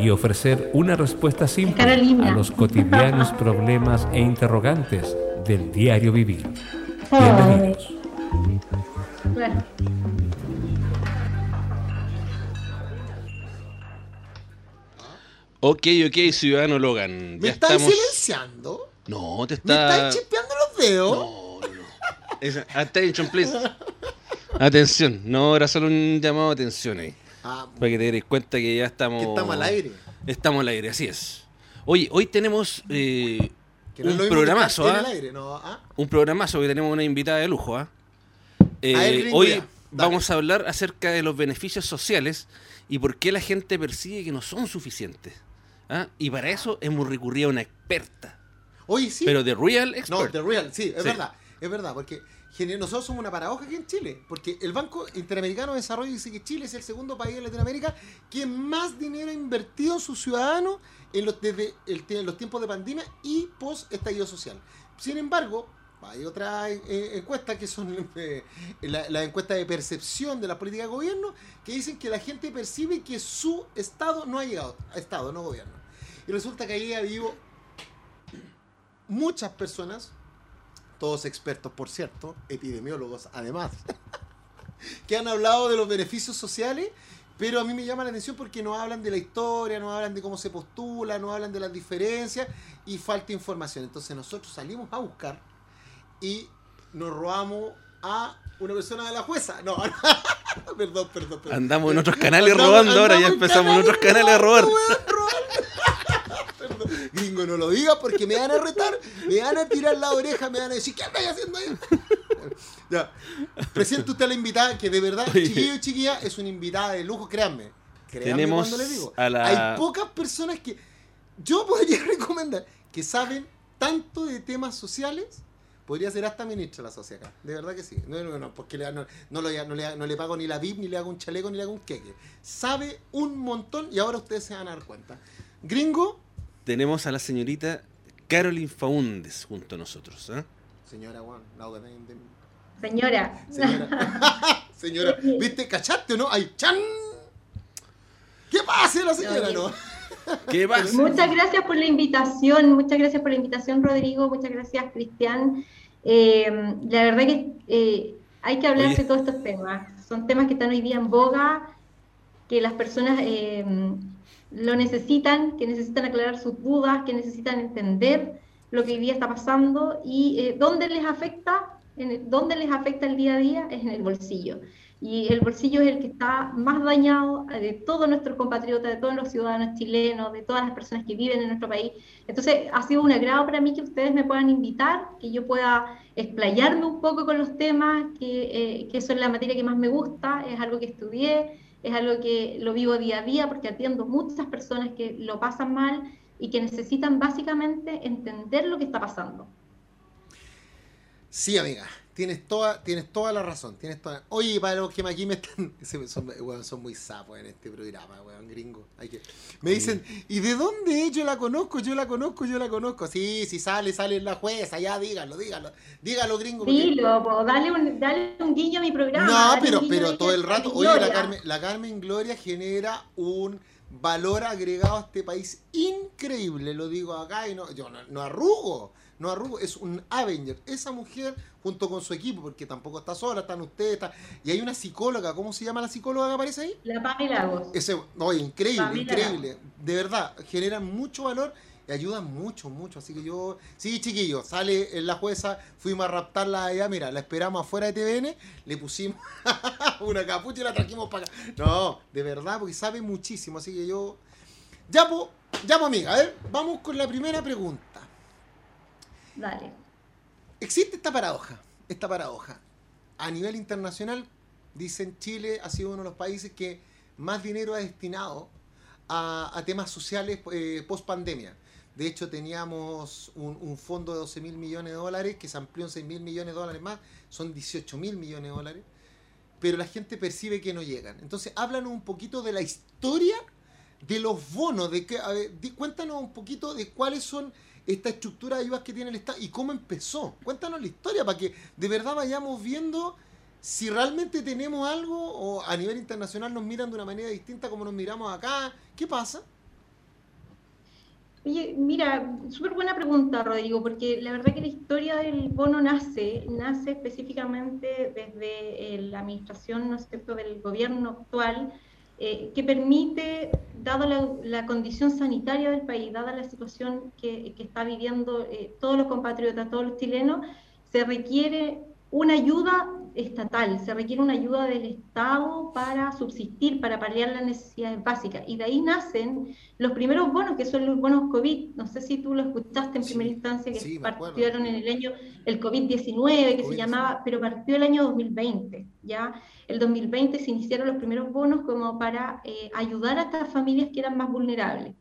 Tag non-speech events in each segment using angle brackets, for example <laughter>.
y ofrecer una respuesta simple a los cotidianos problemas e interrogantes del diario vivir. Bienvenidos. Ok, ok, ciudadano Logan. ¿Me estás silenciando? No, te está... ¿Me estás chispeando los dedos? No, no. Attention, please. Atención. No, era solo un llamado de atención ahí. Ah, para que te des cuenta que ya estamos... estamos al aire. Estamos al aire, así es. Oye, hoy tenemos eh, un programazo, ¿ah? ¿ah? Un programazo que tenemos una invitada de lujo, ¿ah? Eh, hoy vamos a hablar acerca de los beneficios sociales y por qué la gente percibe que no son suficientes. ¿ah? Y para eso hemos recurrido a una experta. Oye, sí. Pero de Real Expert. No, de Real, sí, es verdad. Es verdad, porque nosotros somos una paradoja aquí en Chile, porque el Banco Interamericano de Desarrollo dice que Chile es el segundo país de Latinoamérica que más dinero ha invertido en sus ciudadanos en los, desde los tiempos de pandemia y post estallido social. Sin embargo, hay otras eh, encuestas que son <laughs> eh, la, encuesta de percepción de la política de gobierno que dicen que la gente percibe que su Estado no ha llegado, Estado, no gobierno. Y resulta que ahí ha habido muchas personas todos expertos por cierto, epidemiólogos además, <laughs> que han hablado de los beneficios sociales, pero a mí me llama la atención porque no hablan de la historia, no hablan de cómo se postula, no hablan de las diferencias y falta información. Entonces nosotros salimos a buscar y nos robamos a una persona de la jueza. No, <laughs> perdón, perdón, perdón. Andamos en otros <laughs> canales robando ahora, ya empezamos en otros canales a robar. Gringo, no lo digas porque me van a retar, me van a tirar la oreja, me van a decir, ¿qué andáis haciendo ahí? ya. Presente usted a la invitada, que de verdad, chiquillo y chiquilla, es una invitada de lujo, créanme. Créanme Tenemos cuando le digo. A la... Hay pocas personas que yo podría <laughs> recomendar que saben tanto de temas sociales podría ser hasta ministra la sociedad De verdad que sí. No, no, no, porque le, no, no, le, no, le, pago ni la VIP, ni le hago un chaleco, ni le hago un queque. Sabe un montón y ahora ustedes se van a dar cuenta. Gringo, tenemos a la señorita Caroline Faundes junto a nosotros. ¿eh? Señora Juan, Señora. Señora. <laughs> señora. ¿Viste? ¿Cachaste o no? ¡Ay, chan! ¿Qué pasa la señora, no? <laughs> ¿Qué pasa? Muchas gracias por la invitación, muchas gracias por la invitación, Rodrigo, muchas gracias, Cristian. Eh, la verdad que eh, hay que hablar de todos estos temas. Son temas que están hoy día en boga, que las personas eh, lo necesitan, que necesitan aclarar sus dudas, que necesitan entender lo que hoy día está pasando y eh, dónde les afecta, dónde les afecta el día a día es en el bolsillo. Y el bolsillo es el que está más dañado eh, de todos nuestros compatriotas, de todos los ciudadanos chilenos, de todas las personas que viven en nuestro país. Entonces, ha sido un agrado para mí que ustedes me puedan invitar, que yo pueda explayarme un poco con los temas, que, eh, que eso es la materia que más me gusta, es algo que estudié, es algo que lo vivo día a día porque atiendo muchas personas que lo pasan mal y que necesitan básicamente entender lo que está pasando. Sí, amiga, tienes toda, tienes toda la razón. Tienes toda... Oye, para los que aquí me están. <laughs> Son, muy sapos en este programa, weón, gringo. Hay que... Me dicen, ¿y de dónde Yo la conozco, yo la conozco, yo la conozco. Sí, si sale, sale la jueza, ya dígalo, dígalo. Dígalo, gringo. Dilo, dale, un, dale un guiño a mi programa. No, pero, pero todo el rato. Oye, la Carmen, la Carmen Gloria genera un valor agregado a este país increíble. Lo digo acá y no, yo no arrugo no arrugo, es un Avenger. Esa mujer, junto con su equipo, porque tampoco está sola, están ustedes, y hay una psicóloga, ¿cómo se llama la psicóloga que aparece ahí? La Pamela Lagos. Ese, increíble, increíble. De verdad, generan mucho valor y ayudan mucho, mucho. Así que yo, sí, chiquillos, sale en la jueza, fuimos a raptarla allá, mira, la esperamos afuera de TVN, le pusimos <laughs> una capucha y la trajimos para acá. No, de verdad, porque sabe muchísimo. Así que yo, ya, pues, ya, amiga, a ver, vamos con la primera pregunta. Dale. Existe esta paradoja, esta paradoja. A nivel internacional, dicen Chile ha sido uno de los países que más dinero ha destinado a, temas sociales eh, post pandemia. De hecho, teníamos un, fondo de 12 mil millones de dólares que se amplió en 6 mil millones de dólares más, son 18 mil millones de dólares, pero la gente percibe que no llegan. Entonces, háblanos un poquito de la historia de los bonos, de que, cuéntanos un poquito de cuáles son esta estructura de ayudas que tiene el Estado y cómo empezó. Cuéntanos la historia para que de verdad vayamos viendo si realmente tenemos algo o a nivel internacional nos miran de una manera distinta como nos miramos acá. ¿Qué pasa? Oye, mira, súper buena pregunta, Rodrigo, porque la verdad que la historia del bono nace, nace específicamente desde eh, la administración, ¿no es cierto?, del gobierno actual, eh, que permite, dada la, condición sanitaria del país, dada la situación que, está viviendo eh, todos los compatriotas, todos los chilenos, se requiere una ayuda estatal, se requiere una ayuda del Estado para subsistir, para paliar las necesidades básicas. Y de ahí nacen los primeros bonos, que son los bonos COVID. No sé si tú lo escuchaste en primera instancia, que partieron en el año, el COVID-19, que se llamaba, pero partió el año 2020. ¿ya? El 2020 se iniciaron los primeros bonos como para eh, ayudar a estas familias que eran más vulnerables.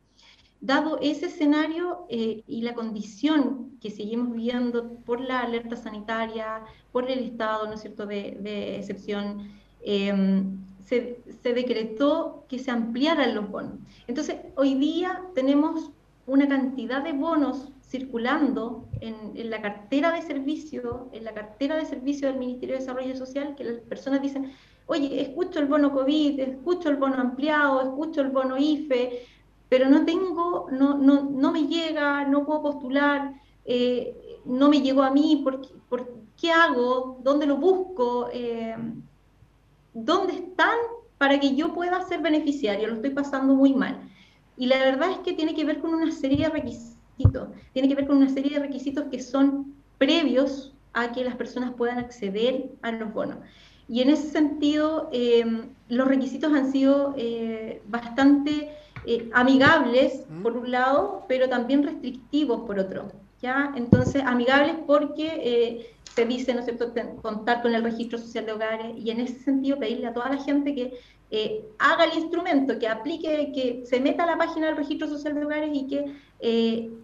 Dado ese escenario eh, y la condición que seguimos viviendo por la alerta sanitaria, por el estado, ¿no es cierto?, de, excepción, em, se, decretó que se ampliaran los bonos. Entonces, hoy día tenemos una cantidad de bonos circulando en, la cartera de servicio, en la cartera de servicio del Ministerio de Desarrollo Social, que las personas dicen, oye, escucho el bono COVID, escucho el bono ampliado, escucho el bono IFE, pero no tengo, no, no, no me llega, no puedo postular, eh, no me llegó a mí, ¿por, por, ¿qué hago? ¿Dónde lo busco? Eh, ¿Dónde están para que yo pueda ser beneficiario? Lo estoy pasando muy mal. Y la verdad es que tiene que ver con una serie de requisitos, tiene que ver con una serie de requisitos que son previos a que las personas puedan acceder a los bonos. Y en ese sentido, eh, los requisitos han sido bastante eh, amigables por un lado, pero también restrictivos por otro. ¿ya? Entonces, amigables porque eh, se dice, ¿no es cierto?, contar con el registro social de hogares y en ese sentido pedirle a toda la gente que eh, haga el instrumento, que aplique, que se meta a la página del registro social de hogares y que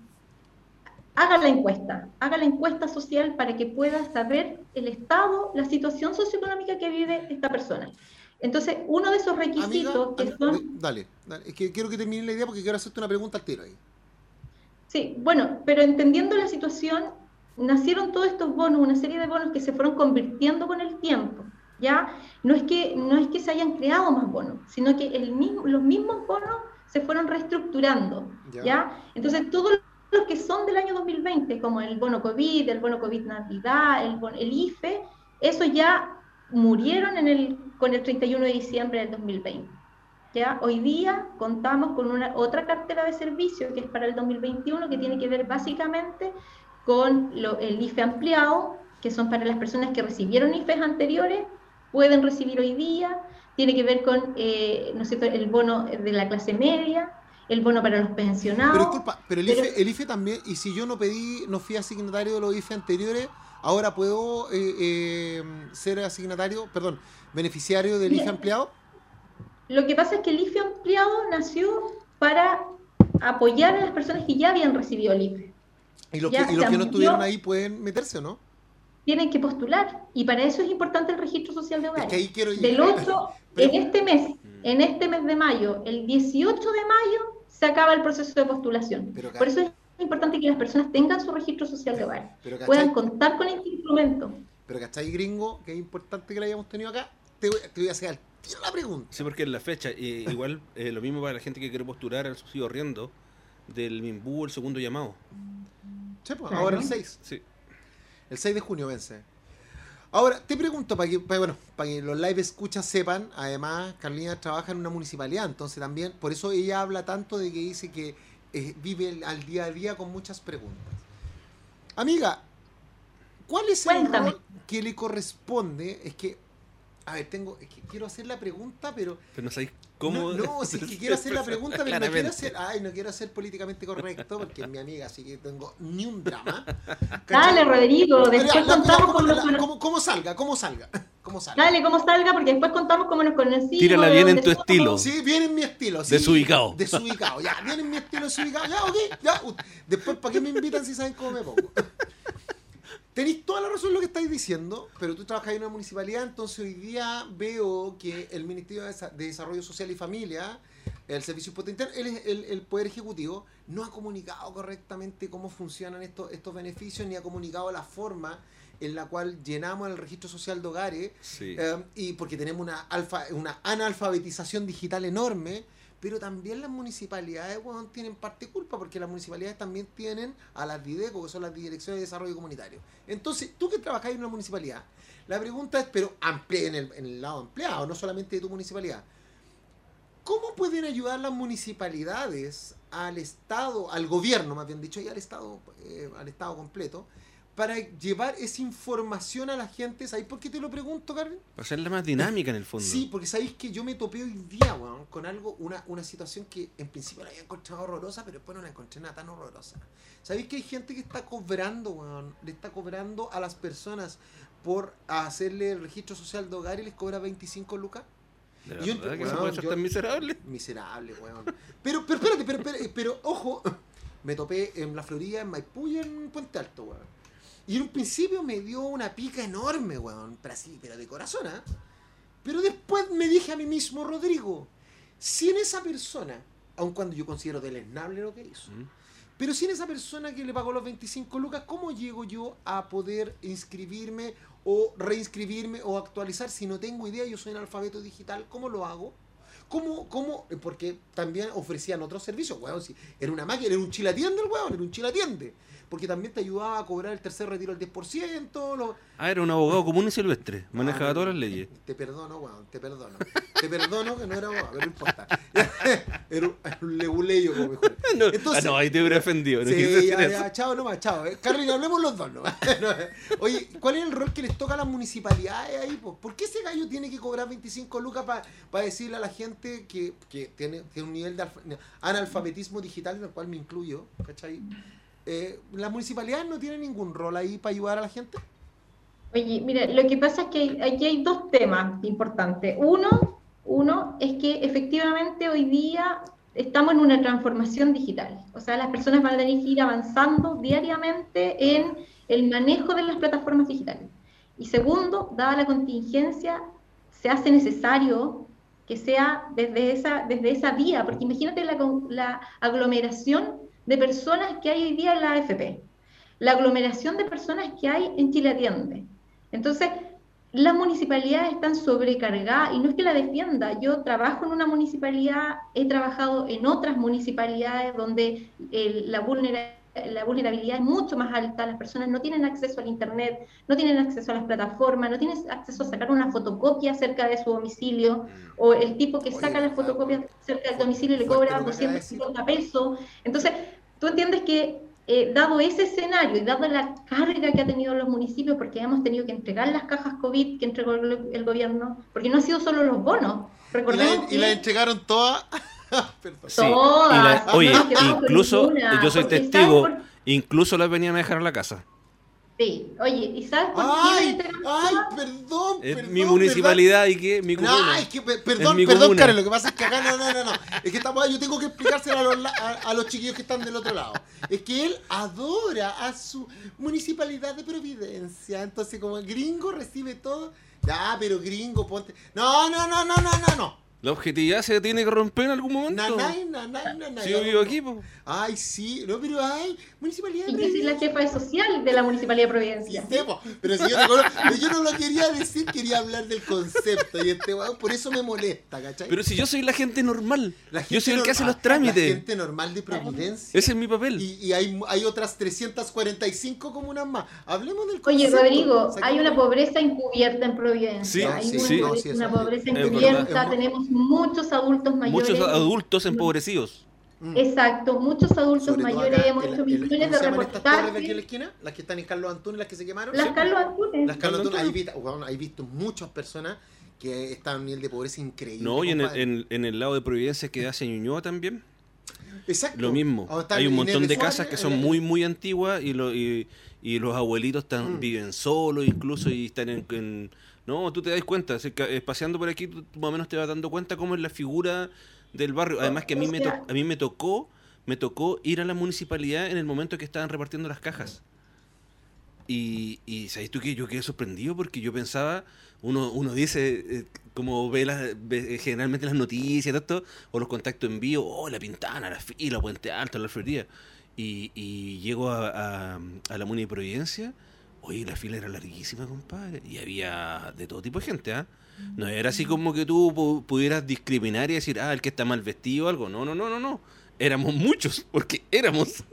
haga la encuesta, haga la encuesta social para que pueda saber el estado, la situación socioeconómica que vive esta persona. Entonces, uno de esos requisitos que son... Dale, dale, es que quiero que termine la idea porque quiero hacerte una pregunta al tiro ahí. Sí, bueno, pero entendiendo la situación, nacieron todos estos bonos, una serie de bonos que se fueron convirtiendo con el tiempo. ¿ya? No es que, no es que se hayan creado más bonos, sino que el mismo, los mismos bonos se fueron reestructurando. ¿ya? Entonces, todos los que son del año 2020, como el bono COVID, el bono COVID Navidad, el, el IFE, eso ya murieron en el, con el 31 de diciembre del 2020. ¿ya? Hoy día contamos con una, otra cartera de servicios que es para el 2021, que tiene que ver básicamente con el IFE ampliado, que son para las personas que recibieron IFEs anteriores, pueden recibir hoy día, tiene que ver con eh, ¿no sé, el bono de la clase media, el bono para los pensionados. Pero disculpa, pero el, IFE, el IFE también, y si yo no pedí, no fui asignatario de los IFE anteriores, ahora puedo eh, eh, ser asignatario, perdón, beneficiario del IFE ampliado? Lo que pasa es que el IFE ampliado nació para apoyar a las personas que ya habían recibido el IFE. ¿Y los, que, no estuvieron ahí pueden meterse o no? Tienen que postular. Y para eso es importante el registro social de hogares. Del <laughs> 8, en este mes, en este mes de mayo, el 18 de mayo, se acaba el proceso de postulación. Por eso es es importante que las personas tengan su registro social de hogar, puedan contar con este instrumento. Pero ¿cachai, gringo? Que es importante que lo hayamos tenido acá. Te voy, a hacer la pregunta. Sí, porque en la fecha, eh, <laughs> igual eh, lo mismo para la gente que quiere postular al subsidio riendo del MIMBU, el segundo llamado. Sí, pues, ahora el 6. Sí. El 6 de junio vence. Ahora, te pregunto, para que, bueno, para que los live escuchas sepan, además, Carlina trabaja en una municipalidad, entonces también, por eso ella habla tanto de que dice que eh, vive al día a día con muchas preguntas. Amiga, ¿cuál es el rol que le corresponde? Es que, a ver, tengo, es que quiero hacer la pregunta, pero... Pero no sabéis cómo... No, es que quiero hacer la <laughs> pregunta, pero no quiero ser, ay, no quiero ser políticamente correcto, porque es mi amiga, así que tengo ni un drama. Dale, Rodrigo, después contamos con los... ¿cómo, ¿Cómo salga? ¿Cómo salga? Como salga. Dale, como salga, porque después contamos cómo nos conocimos. Tírala bien en tu estilo. Sí, viene en mi estilo. Sí, desubicado. Desubicado, ya, viene en mi estilo desubicado. Ya, ok, ya. Después, ¿para qué me invitan si saben cómo me pongo? Tenéis toda la razón en lo que estáis diciendo, pero tú trabajas en una municipalidad, entonces hoy día veo que el Ministerio de Desarrollo Social y Familia, el Servicio Impuesto el, el, Poder Ejecutivo, no ha comunicado correctamente cómo funcionan estos, estos beneficios, ni ha comunicado la forma en la cual llenamos el registro social de hogares, eh, y porque tenemos una, alfa, una analfabetización digital enorme, pero también las municipalidades tienen parte culpa porque las municipalidades también tienen a las DIDECO, que son las Direcciones de Desarrollo Comunitario. Entonces, tú que trabajas en una municipalidad, la pregunta es, pero en el, en el lado empleado, no solamente de tu municipalidad, ¿cómo pueden ayudar las municipalidades al Estado, al gobierno más bien dicho, y al Estado, eh, al Estado completo, para llevar esa información a la gente. ¿Sabéis por qué te lo pregunto, Carmen? Para hacerla más dinámica en el fondo. Sí, porque sabéis que yo me topé hoy día, weón, con algo, una, una situación que en principio la había encontrado horrorosa, pero después no la encontré nada tan horrorosa. ¿Sabéis que hay gente que está cobrando, weón? Le está cobrando a las personas por hacerle el registro social de hogar y les cobra 25 lucas. ¿De verdad que se puede ser tan miserable? Miserable, weón. Pero, pero espérate, pero, pero, pero, ojo, me topé en la Florida, en Maipú y en Puente Alto, weón. Y en un principio me dio una pica enorme, weón. Pero así, pero de corazón, ¿eh? Pero después me dije a mí mismo, Rodrigo, si en esa persona, aun cuando yo considero deleznable lo que hizo, pero si en esa persona que le pagó los 25 lucas, ¿cómo llego yo a poder inscribirme o reinscribirme o actualizar si no tengo idea? Yo soy un alfabeto digital, ¿cómo lo hago? ¿Cómo, cómo? Porque también ofrecían otros servicios, weón. Si era una máquina, era un chilatiende el weón, era un chilatiende porque también te ayudaba a cobrar el tercer retiro al 10%. Ah, era un abogado común y silvestre, manejaba ah, todas las leyes. Te perdono, weón, te perdono. te perdono que no era abogado, pero no importa. <laughs> era un, leguleyo, como mejor. No, ah, no, ahí te hubiera ofendido. No sí, ya, ya, chao nomás, chao. Eh. hablemos los dos, <laughs> ¿no? Oye, ¿cuál es el rol que les toca a las municipalidades ahí? ¿Por qué ese gallo tiene que cobrar 25 lucas para decirle a la gente que, que tiene, tiene un nivel de analfabetismo digital, en el cual me incluyo, ¿cachai? Eh, ¿la municipalidad no tiene ningún rol ahí para ayudar a la gente? Oye, mira, lo que pasa es que aquí hay dos temas importantes. Uno, uno es que efectivamente hoy día estamos en una transformación digital. O sea, las personas van a tener que ir avanzando diariamente en el manejo de las plataformas digitales. Y segundo, dada la contingencia, se hace necesario que sea desde esa, desde esa vía, porque imagínate la, la aglomeración de personas que hay hoy día en la AFP, la aglomeración de personas que hay en Chile Atiende. Entonces, las municipalidades están sobrecargadas y no es que la defienda, yo trabajo en una municipalidad, he trabajado en otras municipalidades donde la, la vulnerabilidad es mucho más alta, las personas no tienen acceso al Internet, no tienen acceso a las plataformas, no tienen acceso a sacar una fotocopia cerca de su domicilio, o el tipo que saca la fotocopia cerca del domicilio le cobra 250 pesos. Entonces, tú entiendes que eh, dado ese escenario y dado la carga que ha tenido los municipios, porque hemos tenido que entregar las cajas COVID que entregó el, gobierno, porque no han sido solo los bonos. Recordemos y, la, entregaron todas. <laughs> todas. oye, incluso, yo soy testigo, incluso las venían a dejar a la casa. Sí, oye, ¿y sabes por ay, qué Ay, perdón, es mi municipalidad y que mi comuna. No, es que, perdón, perdón, Karen, lo que pasa es que acá no, no, no, no. Es que estamos, yo tengo que explicárselo a los, a, los chiquillos que están del otro lado. Es que él adora a su municipalidad de Providencia. Entonces, como el gringo recibe todo. Ya, pero gringo, ponte. No, no, no, no, no, no, no. La objetividad se tiene que romper en algún momento. Nanay, nanay, nanay. Si yo vivo aquí, pues. Ay, sí, no, pero ay, municipalidad. Y yo soy la jefa de social de la municipalidad de Providencia. Sí, pero si yo, te conozco, yo no lo quería decir, quería hablar del concepto. Y este por eso me molesta, ¿cachai? Pero si yo soy la gente normal. yo soy el que hace los trámites. La gente normal de Providencia. Ese es mi papel. Y, y hay, hay otras 345 comunas más. Hablemos del concepto. Oye, Rodrigo, hay una pobreza encubierta en Providencia. Sí, hay sí, una, sí. una pobreza encubierta. Tenemos muchos adultos mayores. Muchos adultos empobrecidos. Mm. Exacto, muchos adultos mayores, hemos hecho millones de reportajes. de aquí en la esquina? ¿Las que están en Carlos Antunes, las que se quemaron? Las Carlos Antunes. Las Carlos Antunes, ahí, he visto muchas personas que están a un nivel de pobreza increíble. No, y en el, en, el, lado de Providencia que hace Ñuñoa también. Exacto. Lo mismo. Hay un montón de casas que son muy, muy antiguas y, lo, y, y los abuelitos están, mm. viven solos incluso y están en No, tú te das cuenta, eh, paseando por aquí, tú, más o menos te vas dando cuenta cómo es la figura del barrio. Además que a mí me, a mí me tocó me tocó ir a la municipalidad en el momento que estaban repartiendo las cajas. Y, y ¿sabes tú que yo quedé sorprendido? Porque yo pensaba, uno, uno dice, eh, como ve, eh, generalmente las noticias, esto, o los contactos en vivo, oh, la Pintana, la fila, Puente Alto, la Alfrería. Y, y llego a, a, la Muni de Providencia, oye, la fila era larguísima, compadre, y había de todo tipo de gente, ¿ah? No era así como que tú pudieras discriminar y decir, ah, el que está mal vestido o algo. No, no, no, no, no. Éramos muchos, porque éramos.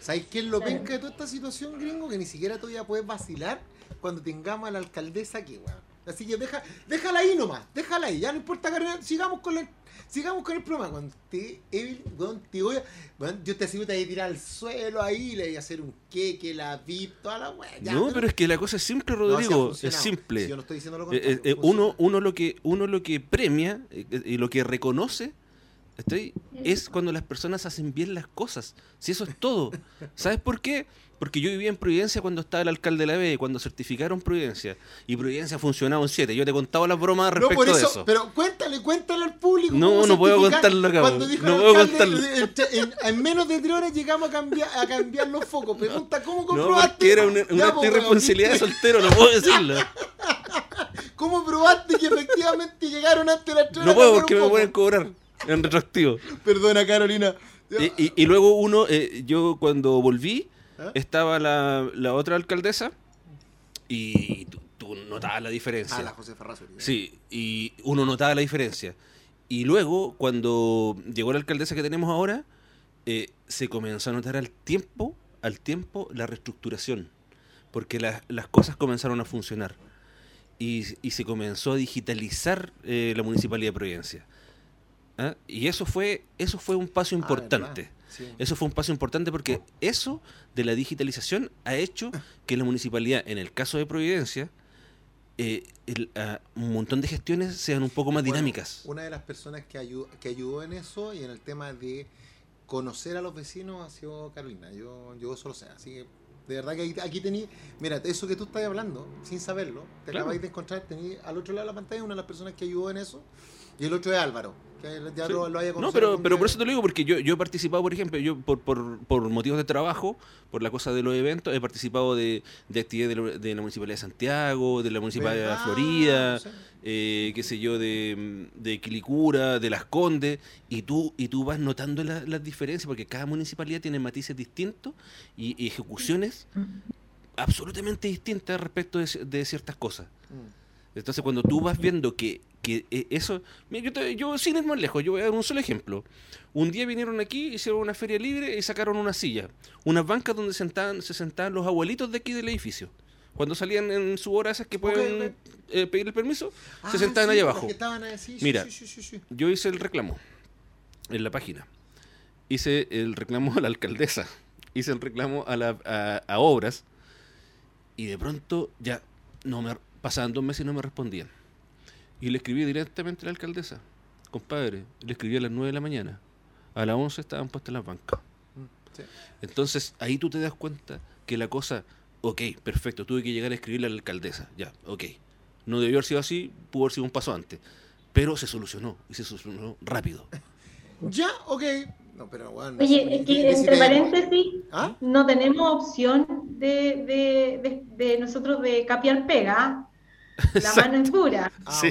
¿Sabes qué es lo penca de toda esta situación, gringo? Que ni siquiera todavía puedes vacilar cuando tengamos a la alcaldesa aquí, weón. Así que deja, déjala ahí nomás, déjala ahí, ya no importa, sigamos con el, sigamos con el programa. Cuando te, Evil, te voy a, yo te aseguro te voy a tirar al suelo ahí, le voy a hacer un queque, la VIP, toda la weá. No, pero, es que la cosa es simple, Rodrigo, es simple. yo no estoy diciendo lo eh, contrario. Eh, eh, uno, uno, lo que, uno lo que premia y lo que reconoce Estoy, es cuando las personas hacen bien las cosas. Si eso es todo. <laughs> ¿Sabes por qué? Porque yo vivía en Providencia cuando estaba el alcalde de la B, cuando certificaron Providencia. Y Providencia funcionaba un 7. Yo te contaba las bromas respecto no, por eso, de eso. Pero cuéntale, cuéntale al público. No, no puedo contarlo acá. no puedo contarlo. En, menos de tres horas llegamos a cambiar, a cambiar los focos. Pregunta, ¿cómo comprobaste? No, era una, una irresponsabilidad de soltero, no puedo decirlo. <laughs> ¿Cómo probaste que efectivamente llegaron antes de las tres No puedo porque me pueden cobrar en retroactivo. Perdona, Carolina. Y, luego uno, eh, yo cuando volví, ¿Ah? estaba la, la, otra alcaldesa y tú, notabas la diferencia. Ah, la José Ferrazo. Sí, y uno notaba la diferencia. Y luego, cuando llegó la alcaldesa que tenemos ahora, eh, se comenzó a notar al tiempo, al tiempo, la reestructuración. Porque las cosas comenzaron a funcionar. Y, y se comenzó a digitalizar eh, la Municipalidad de Providencia. ¿ah? Y eso fue, eso fue un paso ah, Eso fue un paso importante porque eso de la digitalización ha hecho que la municipalidad, en el caso de Providencia, eh, ah, un montón de gestiones sean un poco más dinámicas. Una de las personas que ayudó, que ayudó en eso y en el tema de conocer a los vecinos ha sido Carolina. Yo, yo solo sé. Así que de verdad que aquí, aquí tení, mira, eso que tú estás hablando, sin saberlo, te acabáis de encontrar, tení al otro lado de la pantalla una de las personas que ayudó en eso, y el otro es Álvaro no, pero, pero por eso te lo digo, porque yo, yo he participado, por ejemplo, yo por, por, por motivos de trabajo, por la cosa de los eventos, he participado de, de actividades de, la, Municipalidad de Santiago, de la Municipalidad de Florida, eh, qué sé yo, de, de Quilicura, de Las Condes, y tú, y tú vas notando las diferencias, porque cada municipalidad tiene matices distintos y, ejecuciones absolutamente distintas respecto de, ciertas cosas. Mm. Entonces, cuando tú vas viendo que que eh, eso, yo, yo, sin ir más lejos, yo voy a dar un solo ejemplo. Un día vinieron aquí, hicieron una feria libre y sacaron una silla, unas bancas donde sentaban, se sentaban los abuelitos de aquí del edificio. Cuando salían en su hora esas que pueden eh, pedir el permiso, se ah, sentaban ahí abajo. Mira, yo hice el reclamo en la página. Hice el reclamo a la alcaldesa. Hice el reclamo a, la, a, a obras. Y de pronto ya no me pasaban dos meses y no me respondían. Y le escribí directamente a la alcaldesa. Compadre, le escribí a las 9 de la mañana. A las 11 estaban puestas las bancas. Mm, Entonces, ahí tú te das cuenta que la cosa, ok, perfecto, tuve que llegar a escribirle a la alcaldesa, ya, ok. No debió haber sido así, pudo haber sido un paso antes. Pero se solucionó, y se solucionó rápido. <laughs> Ya, ok. No, pero bueno, Oye, es que entre paréntesis, ¿Ah? no tenemos opción de, de, de, nosotros de capiar pega. La mano es dura. Ah,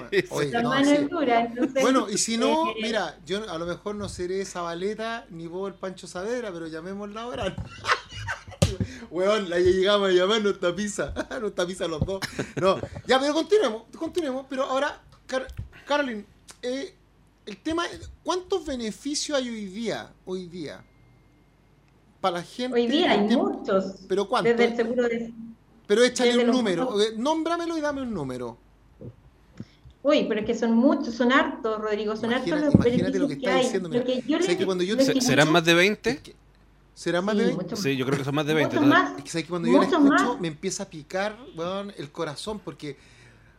la mano es dura. bueno, y si no, eh, mira, yo a lo mejor no seré Zabaleta ni vos el Pancho Savera, pero llamémosla ahora. <laughs> Weón, la llegamos a llamar, nos tapiza. nos <laughs> tapiza los dos. No, ya, pero continuemos, continuemos. Pero ahora, Car Carolyn, eh, el tema, ¿cuántos beneficios hay hoy día? Hoy día. Para la gente. Hoy día hay muchos. ¿Pero cuántos? Desde el seguro de pero échale un número, nómbramelo y dame un número. Uy, pero es que son muchos, son hartos, Rodrigo, son hartos los Imagínate lo que está diciendo. ¿Serán más de 20? ¿Serán más de 20? Sí, yo creo que son más de 20. Más, es que cuando yo la escucho me empieza a picar bueno, el corazón porque...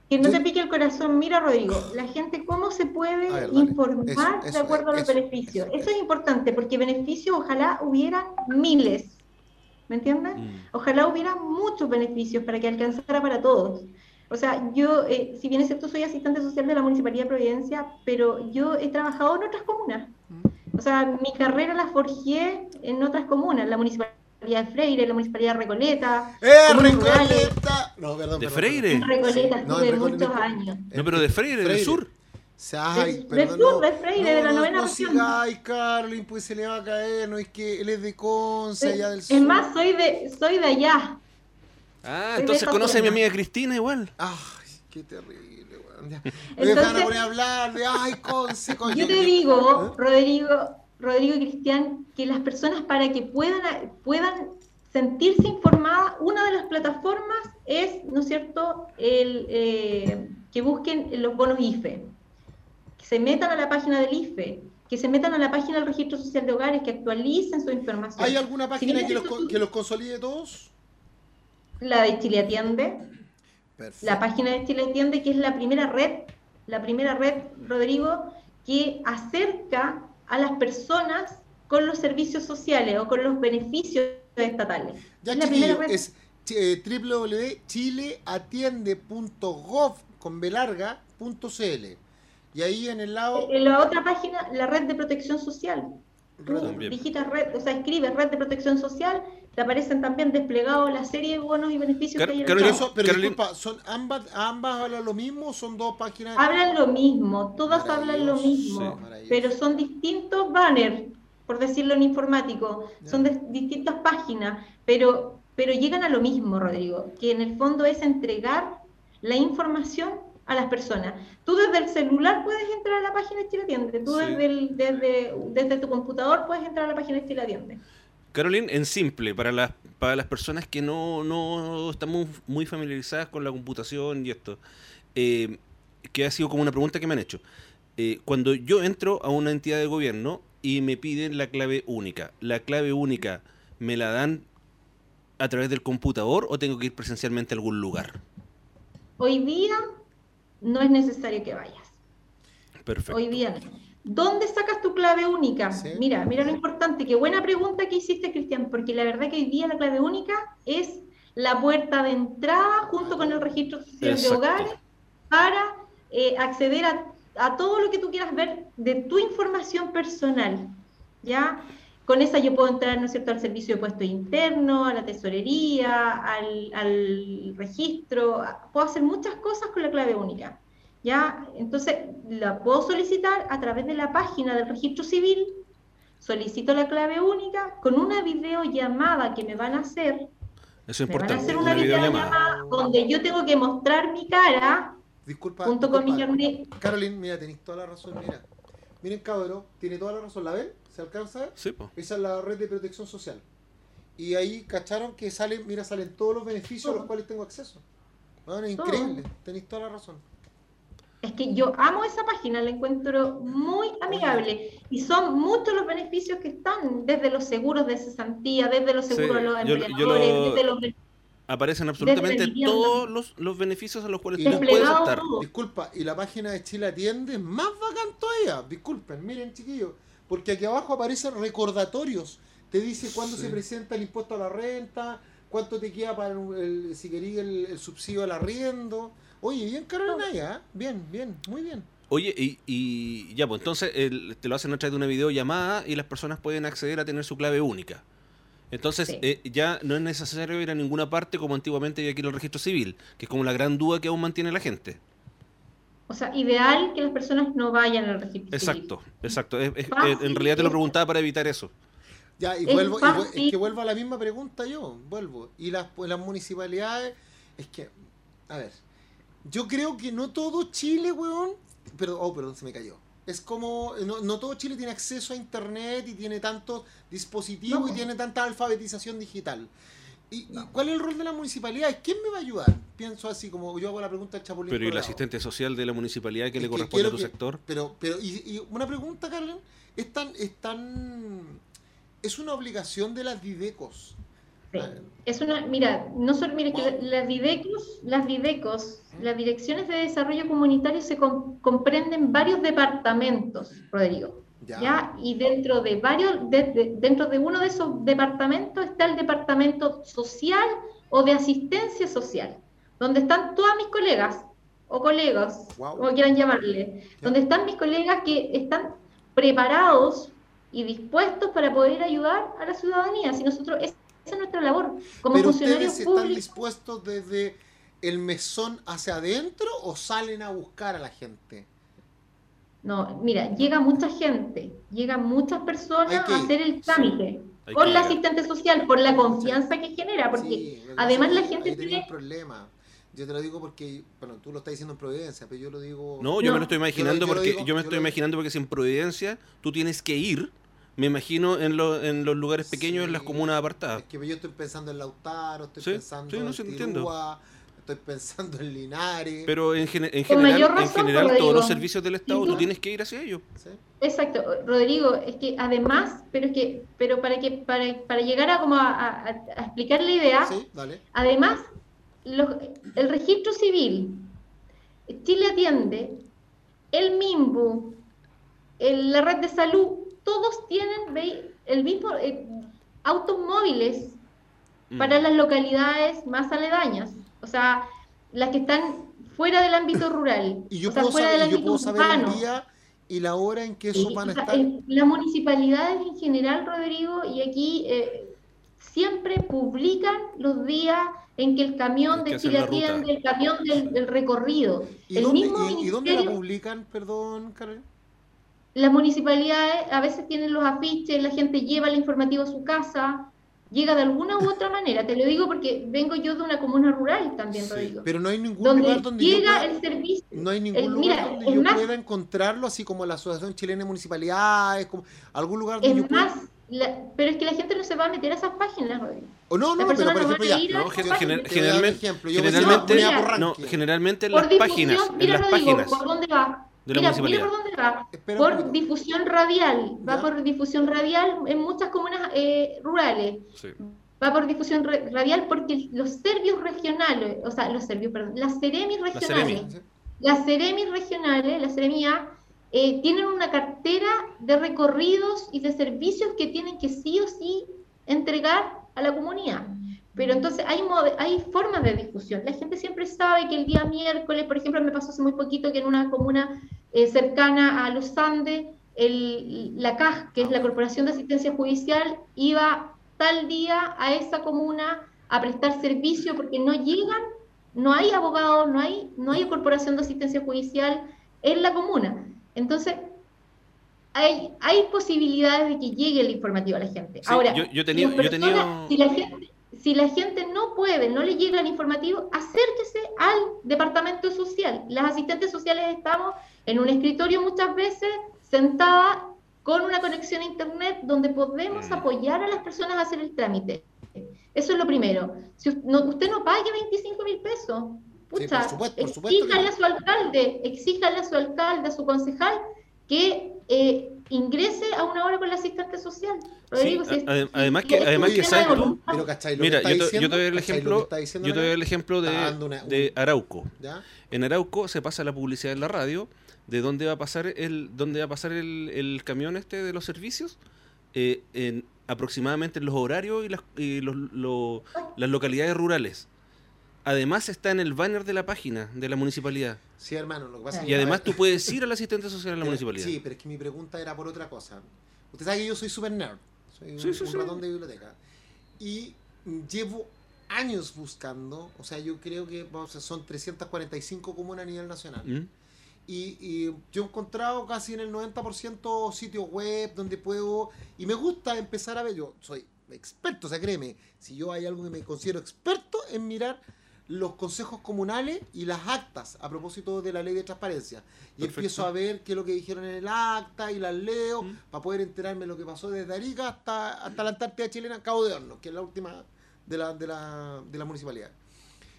Que no te pique el corazón, mira Rodrigo, la gente cómo se puede informar de acuerdo a los beneficios. Eso es importante porque beneficios ojalá hubieran miles ¿me entiendes? Mm. Ojalá hubiera muchos beneficios para que alcanzara para todos. O sea, yo, eh, si bien es cierto, soy asistente social de la Municipalidad de Providencia, pero yo he trabajado en otras comunas. O sea, mi carrera la forjé en otras comunas, la Municipalidad de Freire, la Municipalidad de Recoleta. ¡Eh, Recoleta! No, perdón. ¿De Freire? En Recoleta estuve muchos años. No, pero de Freire, del sur. Ay, del sur, de Freire, de la novena región. Ay, Carlin, pues se le va a caer, no es que él es de Conce, allá del sur. Es más, soy de, soy de allá. Ah, entonces conoce a mi amiga Cristina igual. Ay, qué terrible, weón. <laughs> Me van a poner a hablar de, ay, Conce, coño. Yo te digo, ¿Eh? Rodrigo, Rodrigo y Cristian, que las personas para que puedan, puedan sentirse informadas, una de las plataformas es, ¿no es cierto?, el, eh, que busquen los bonos IFE, que se metan a la página del IFE, que se metan a la página del Registro Social de Hogares, que actualicen su información. ¿Hay alguna página que, los, que los consolide todos? la de Chile Atiende, la página de Chile Atiende, que es la primera red, la primera red, Rodrigo, que acerca a las personas con los servicios sociales o con los beneficios estatales. Ya, es chiquillo, es eh, www.chileatiende.gov con Y ahí en el lado... En la otra página, la red de protección social. Digitas red, o sea, escribe red de protección social te aparecen también desplegados la serie de bonos y beneficios que hay en pero, eso, pero disculpa, ¿son ambas, ¿ambas hablan lo mismo o son dos páginas? Hablan lo mismo, todas hablan lo mismo, pero son distintos banners, por decirlo en informático, son de, distintas páginas, pero, pero llegan a lo mismo, Rodrigo, que en el fondo es entregar la información a las personas. Tú desde el celular puedes entrar a la página de Chile Atiende, tú desde, desde, desde tu computador puedes entrar a la página de Chile Atiende. Caroline, en simple, para las, para las personas que no, no estamos muy familiarizadas con la computación y esto, eh, que ha sido como una pregunta que me han hecho. Eh, cuando yo entro a una entidad de gobierno y me piden la clave única, ¿la clave única me la dan a través del computador o tengo que ir presencialmente a algún lugar? Hoy día no es necesario que vayas. Perfecto. Hoy día no. ¿Dónde sacas tu clave única? Mira, mira lo importante, qué buena pregunta que hiciste, Cristian, porque la verdad que hoy día la clave única es la puerta de entrada junto con el registro social de hogares para eh, acceder a, todo lo que tú quieras ver de tu información personal. ¿Ya? Con esa yo puedo entrar, ¿no es cierto?, al servicio de puesto interno, a la tesorería, al, al registro, puedo hacer muchas cosas con la clave única. ¿ya? Entonces, la puedo solicitar a través de la página del registro civil, solicito la clave única, con una videollamada que me van a hacer. Eso es importante. Me van a hacer una, videollamada, donde yo tengo que mostrar mi cara disculpa, junto con mi carnet. Caroline, mira, tenéis toda la razón, mira. Miren, cabrón, tiene toda la razón. ¿La ven? ¿Se alcanza? Sí, pues. Esa es la red de protección social. Y ahí cacharon que salen, mira, salen todos los beneficios a los cuales tengo acceso. Bueno, es increíble, tenéis toda la razón. Es que yo amo esa página, la encuentro muy amigable y son muchos los beneficios que están, desde los seguros de cesantía, desde los seguros de los empleadores, desde los aparecen absolutamente todos los, los, beneficios a los cuales tú puedes optar. Disculpa, y la página de Chile Atiende es más bacán todavía. Disculpen, miren chiquillos, porque aquí abajo aparecen recordatorios. Te dice cuándo se presenta el impuesto a la renta, cuánto te queda para el, si querías el, el subsidio al arriendo. Oye, bien Carolina ya, bien, bien, muy bien. Oye, y, ya, pues entonces te lo hacen a través de una videollamada y las personas pueden acceder a tener su clave única. Entonces eh, ya no es necesario ir a ninguna parte como antiguamente había aquí en el registro civil, que es como la gran duda que aún mantiene la gente. O sea, ideal que las personas no vayan al registro exacto. Exacto, exacto. en realidad te lo preguntaba para evitar eso. Ya, y vuelvo, es, que vuelvo a la misma pregunta yo, vuelvo. Y las, las municipalidades, es que, a ver, yo creo que no todo Chile, weón. Pero, oh, perdón, se me cayó. Es como, no, todo Chile tiene acceso a internet y tiene tantos dispositivos y tiene tanta alfabetización digital. ¿Y, cuál es el rol de la municipalidad? ¿Quién me va a ayudar? Pienso así, como yo hago la pregunta al Chapulín. Pero ¿y el asistente social de la municipalidad que le corresponde a tu sector? Pero, pero y, una pregunta, Carlen, es tan, es tan, es una obligación de las Didecos es una, mira, no solo, mire que las Videcos, las Videcos, las direcciones de desarrollo comunitario se comprenden varios departamentos, Rodrigo. Ya. Y dentro de varios, dentro de uno de esos departamentos está el departamento social o de asistencia social. donde están todas mis colegas o colegas, como quieran llamarle, donde están mis colegas que están preparados y dispuestos para poder ayudar a la ciudadanía. Si nosotros, esa es nuestra labor como Pero funcionarios ustedes están dispuestos desde el mesón hacia adentro o salen a buscar a la gente? No, mira, llega mucha gente, llegan muchas personas a hacer el trámite con la asistente social, por la confianza que genera, porque además la gente tiene... un problema. Yo te lo digo porque, bueno, tú lo estás diciendo en Providencia, pero yo lo digo... No, yo me lo estoy imaginando porque yo me estoy imaginando porque si en Providencia tú tienes que ir, me imagino en, en los lugares pequeños, en las comunas apartadas. Es que yo estoy pensando en Lautaro, estoy pensando en Tirúa, estoy pensando en Linares. Pero en, en general, en general todos los servicios del Estado tú tienes que ir hacia ellos. Exacto, Rodrigo, es que además, pero es que, pero para que, para, para llegar a como a, a, explicar la idea, además, el registro civil, Chile atiende, el MIMBU, la red de salud, todos tienen el mismo eh, automóviles para mm. las localidades más aledañas o sea, las que están fuera del ámbito <coughs> rural. Y yo o sea, puedo fuera saber, del ámbito yo puedo saber el día y la hora en que eso van a estar. Las municipalidades en general, Rodrigo, y aquí eh, siempre publican los días en que el camión de Chile atiende, el camión del, recorrido. ¿Y, dónde, y, dónde la publican, perdón, Karen? Las municipalidades a veces tienen los afiches, la gente lleva el informativo a su casa, llega de alguna u otra manera. Te lo digo porque vengo yo de una comuna rural también, Pero no hay ningún lugar donde llega el servicio. No hay ningún lugar donde yo pueda encontrarlo, así como la Asociación Chilena de Municipalidades, como algún lugar donde es más, pero es que la gente no se va a meter a esas páginas, Rodrigo. O no, no, pero por ejemplo ya. No, generalmente, generalmente, no, generalmente en las páginas, en las páginas. ¿Por dónde va? Mira, mira por dónde va. por difusión radial. Va por difusión radial en muchas comunas eh, rurales. Va por difusión radial porque los servicios regionales, o sea, los servicios, perdón, las ceremis regionales, las ceremis regionales, las seremia, eh, tienen una cartera de recorridos y de servicios que tienen que sí o sí entregar a la comunidad. Pero entonces hay, hay formas de difusión. La gente siempre sabe que el día miércoles, por ejemplo, me pasó hace muy poquito que en una comuna eh, cercana a los Andes, el, la CAJ, que es la Corporación de Asistencia Judicial, iba tal día a esa comuna a prestar servicio porque no llegan, no hay abogados, no hay, no hay corporación de asistencia judicial en la comuna. Entonces, hay, hay posibilidades de que llegue el informativo a la gente. Ahora, yo, yo, tenía, yo tenía... si la gente si la gente no puede, no le llega el informativo, acérquese al departamento social. Las asistentes sociales estamos en un escritorio muchas veces sentadas con una conexión a internet donde podemos mm. apoyar a las personas a hacer el trámite. Eso es lo primero. Si usted no pague 25 mil pesos, pucha, exíjale a su alcalde, exíjale a su alcalde, a su concejal, que eh, ingrese a una hora con la asistente social. además que, además que sabes tú, mira, yo te, yo te, doy el ejemplo, yo te doy el ejemplo de, de Arauco. En Arauco se pasa la publicidad en la radio de dónde va a pasar el, dónde va a pasar el, el camión este de los servicios, eh, en, aproximadamente en los horarios y las, y los, las localidades rurales. Además está en el banner de la página de la municipalidad. Sí, hermano, lo que pasa Y además tú puedes ir al asistente social de la municipalidad. Sí, pero es que mi pregunta era por otra cosa. Usted sabe que yo soy super nerd. Soy un, ratón de biblioteca. Y llevo años buscando, o sea, yo creo que son 345 comunas a nivel nacional. ¿Mm? Y, yo he encontrado casi en el 90% sitios web donde puedo, y me gusta empezar a ver, yo soy experto, o sea, créeme, si yo hay algo que me considero experto en mirar los consejos comunales y las actas a propósito de la ley de transparencia. Y empiezo a ver qué es lo que dijeron en el acta y las leo mm. para poder enterarme de lo que pasó desde Arica hasta, hasta la Antártida chilena, Cabo de Hornos, que es la última de la, de la, de la municipalidad.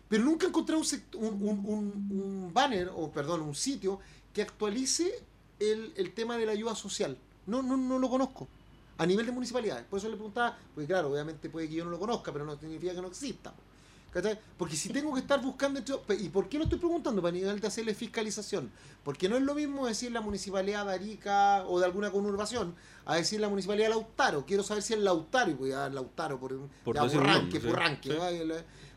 Pero nunca encontré un, un, un, banner, o perdón, un sitio que actualice el, el, tema de la ayuda social. No, no, no lo conozco. A nivel de municipalidades. Por eso le preguntaba, pues claro, obviamente puede que yo no lo conozca, pero no significa que no exista. Porque si tengo que estar buscando... ¿Y por qué lo estoy preguntando? Para nivel de hacerle fiscalización. Porque no es lo mismo decir la municipalidad de Arica o de alguna conurbación a decir la municipalidad de Lautaro. Quiero saber si es Lautaro y voy a dar Lautaro por, por ya, Purranque, Purranque.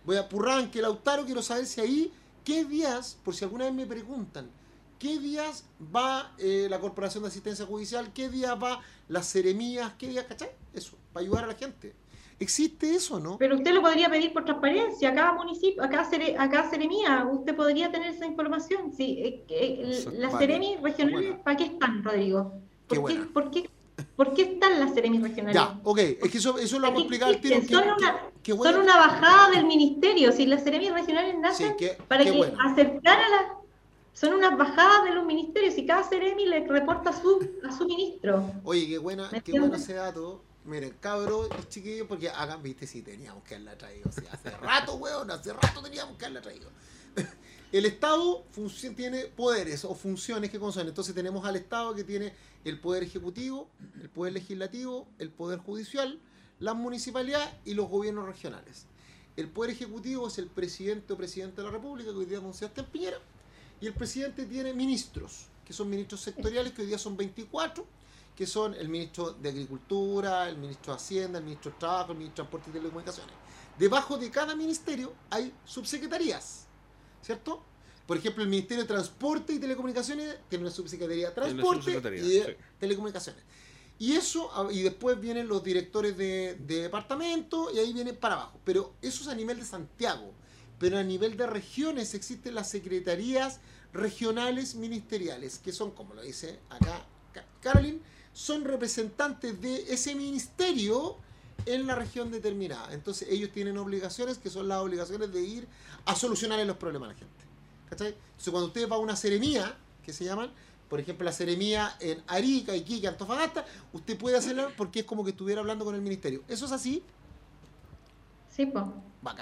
Voy a Purranque, Lautaro, quiero saber si ahí, qué días, por si alguna vez me preguntan, qué días va eh, la Corporación de Asistencia Judicial, qué días va las seremías, qué días, ¿cachai? Eso, para ayudar a la gente. ¿Existe eso, no? Pero usted lo podría pedir por transparencia, a cada municipio, a cada, seremía, usted podría tener esa información. Sí, eh, las seremías regionales, ¿para qué están, Rodrigo? ¿Por qué, ¿por, qué, ¿Por qué están las seremías regionales? Ya, ok, es que eso, eso lo vamos a explicar al tiro. Son, una, son una bajada del ministerio, si las seremías regionales nacen para que acercar a las son unas bajadas de los ministerios y cada seremi le reporta a su, a su ministro. Oye, qué buena, qué bueno ese dato Miren, cabros y chiquillos, porque hagan, viste, si teníamos que haberla traído. O sea, hace <laughs> rato, weón, hace rato teníamos que haberla traído. <laughs> El Estado tiene poderes o funciones que son. Entonces tenemos al Estado que tiene el poder ejecutivo, el poder legislativo, el poder judicial, las municipalidades y los gobiernos regionales. El poder ejecutivo es el presidente o presidente de la República, que hoy día es Sebastián Piñera, y el presidente tiene ministros, que son ministros sectoriales, que hoy día son 24, que son el ministro de Agricultura, el ministro de Hacienda, el ministro de Trabajo, el ministro de Transporte y Telecomunicaciones. Debajo de cada ministerio hay subsecretarías, ¿cierto? Por ejemplo, el Ministerio de Transporte y Telecomunicaciones tiene una subsecretaría de Transporte y Telecomunicaciones. Y eso, y después vienen los directores de, de, departamento y ahí viene para abajo. Pero eso es a nivel de Santiago. Pero a nivel de regiones existen las secretarías regionales ministeriales, que son, como lo dice acá Carolyn, son representantes de ese ministerio en la región determinada. Entonces ellos tienen obligaciones que son las obligaciones de ir a solucionar los problemas a la gente. ¿Cachai? Entonces cuando usted va a una seremía, que se llaman, por ejemplo la seremía en Arica, Iquique, Antofagasta, usted puede hacerlo porque es como que estuviera hablando con el ministerio. ¿Eso es así? Sí, pues.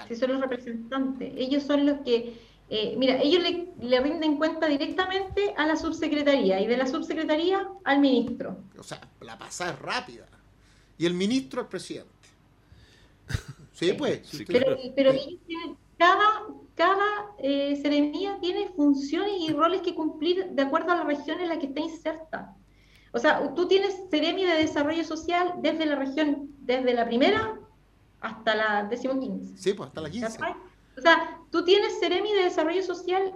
Sí, son los representantes. Ellos son los que eh, mira, ellos le, rinden cuenta directamente a la subsecretaría y de la subsecretaría al ministro. O sea, la pasada es rápida. Y el ministro al presidente. <laughs> sí, pues. pero, cada, cada eh, seremía tiene funciones y roles que cumplir de acuerdo a la región en la que está inserta. O sea, tú tienes seremia de desarrollo social desde la región, desde la primera hasta la decimoquince. Sí, pues hasta la quince. O sea, tú tienes Ceremi de Desarrollo Social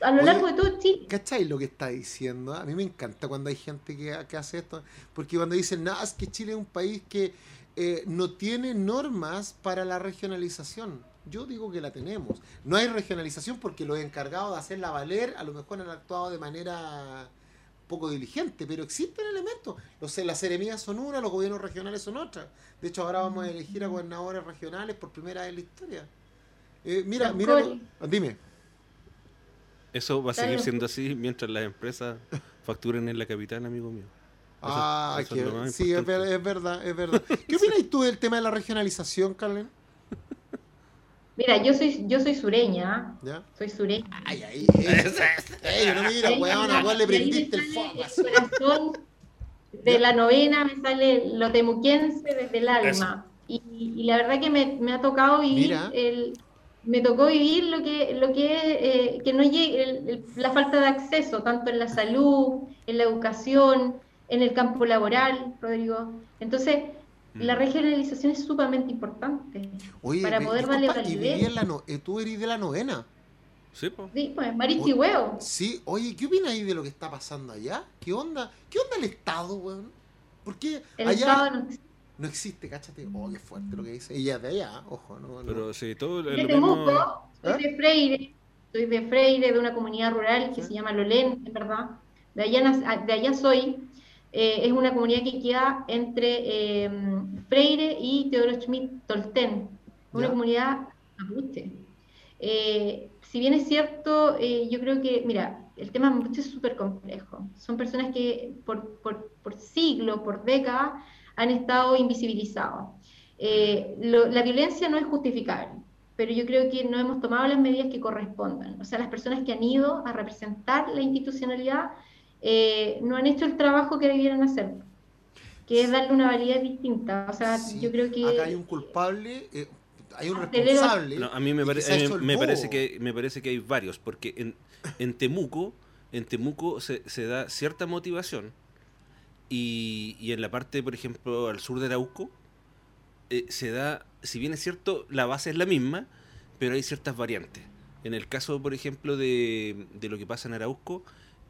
a lo largo de todo Chile. ¿Cachai lo que está diciendo? A mí me encanta cuando hay gente que, hace esto, porque cuando dicen, no, es que Chile es un país que eh, no tiene normas para la regionalización. Yo digo que la tenemos. No hay regionalización porque los encargados de hacerla valer a lo mejor han actuado de manera poco diligente, pero existen elementos. Los, las seremías son una, los gobiernos regionales son otra. De hecho, ahora vamos a elegir a gobernadores regionales por primera vez en la historia. Eh, mira, mira, dime. Eso va a seguir siendo así mientras las empresas facturen en la capital, amigo mío. ah, sí, es, verdad, es verdad. ¿Qué opinas tú del tema de la regionalización, Carlen? Mira, yo soy, yo soy sureña. ¿Ya? Soy sureña. Ay, ay, <laughs> ay, no mira, weón, a le prendiste el fuego. de la novena me sale lo temuquense desde el alma. Y, y, la verdad que me, me ha tocado vivir el, me tocó vivir lo que, lo que, eh, que no llegue, la falta de acceso, tanto en la salud, en la educación, en el campo laboral, Rodrigo. Entonces, la mm. regionalización es sumamente importante para poder darle validez. Eh, ¿Tú eres de la novena? Sí, pues. Sí, pues, Marichihueo. Sí, oye, ¿qué opinas ahí de lo que está pasando allá? ¿Qué onda? ¿Qué onda el Estado, weón? ¿Por qué el Estado no no existe, cáchate. Oh, qué fuerte lo que dice. Ella de allá, ojo, no. Pero sí, todo Yo de mismo... soy ¿Ah? de Freire, soy de Freire, de una comunidad rural que se llama Lolén, en verdad. De allá, de allá soy. Eh, es una comunidad que queda entre eh, Freire y Teodoro Schmidt Tolten. Una comunidad mapuche. Eh, si bien es cierto, yo creo que, mira, el tema mapuche es súper complejo. Son personas que por, por, por siglos, por décadas, han estado invisibilizados. Eh, la violencia no es justificable, pero yo creo que no hemos tomado las medidas que correspondan. O sea, las personas que han ido a representar la institucionalidad eh, no han hecho el trabajo que debieran hacer, que es darle una validez distinta. O sea, yo creo que... Acá hay un culpable, eh, hay un responsable. a mí me, me, parece que me parece que hay varios, porque en, en Temuco, en Temuco se, se da cierta motivación y, y, en la parte, por ejemplo, al sur de Arauco, eh, se da, si bien es cierto, la base es la misma, pero hay ciertas variantes. En el caso, por ejemplo, de, de lo que pasa en Arauco,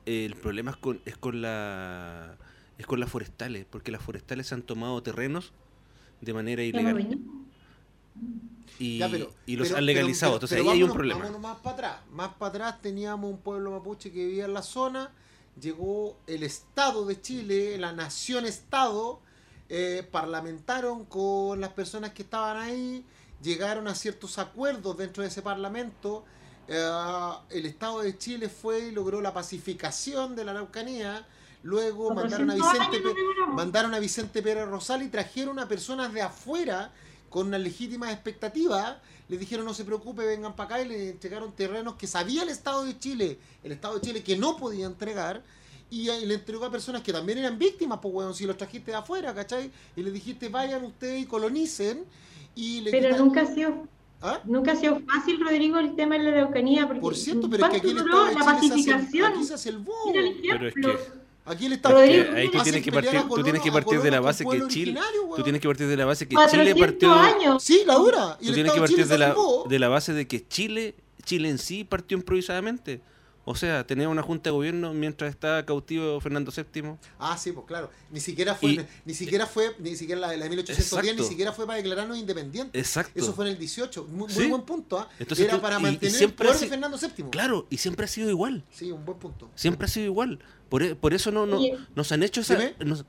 el problema es con, es con la es con las forestales, porque las forestales han tomado terrenos de manera ilegal. Y, y los han legalizado, entonces ahí hay un problema. Vámonos más para atrás. Más para atrás teníamos un pueblo mapuche que vivía en la zona, llegó el Estado de Chile, la nación-Estado, eh, parlamentaron con las personas que estaban ahí, llegaron a ciertos acuerdos dentro de ese parlamento. Eh, el Estado de Chile fue y logró la pacificación de la Araucanía Luego mandaron a, Vicente, mandaron a Vicente Pérez Rosal y trajeron a personas de afuera con unas legítimas expectativas. Le dijeron no se preocupe, vengan para acá y le entregaron terrenos que sabía el Estado de Chile, el Estado de Chile que no podía entregar. Y, le entregó a personas que también eran víctimas, pues bueno, si los trajiste de afuera, ¿cachai? Y le dijiste vayan ustedes y colonicen. Y le Pero nunca ha sido ¿Ah? Nunca ha sido fácil, Rodrigo, el tema de la Araucanía. Porque Por cierto, pero es que aquí el Estado de la pacificación. aquí se hace el Pero es que Aquí el Estado ahí tú tienes que partir, tú tienes que partir de la base que Chile, tú tienes que partir de la base que Chile partió. Años. Sí, la dura. tú tienes que partir de la, de la base de que Chile, Chile en sí partió improvisadamente. O sea, tenía una junta de gobierno mientras estaba cautivo Fernando VII. Ah, sí, pues claro. Ni siquiera fue, ni siquiera fue, ni siquiera la, de 1810, ni siquiera fue para declararnos independientes. Exacto. Eso fue en el 18. Muy, buen punto. ¿ah? Era para mantener el poder de Fernando VII. Claro, y siempre ha sido igual. Sí, un buen punto. Siempre ha sido igual. Por, e, por eso no, no nos han hecho esa, nos,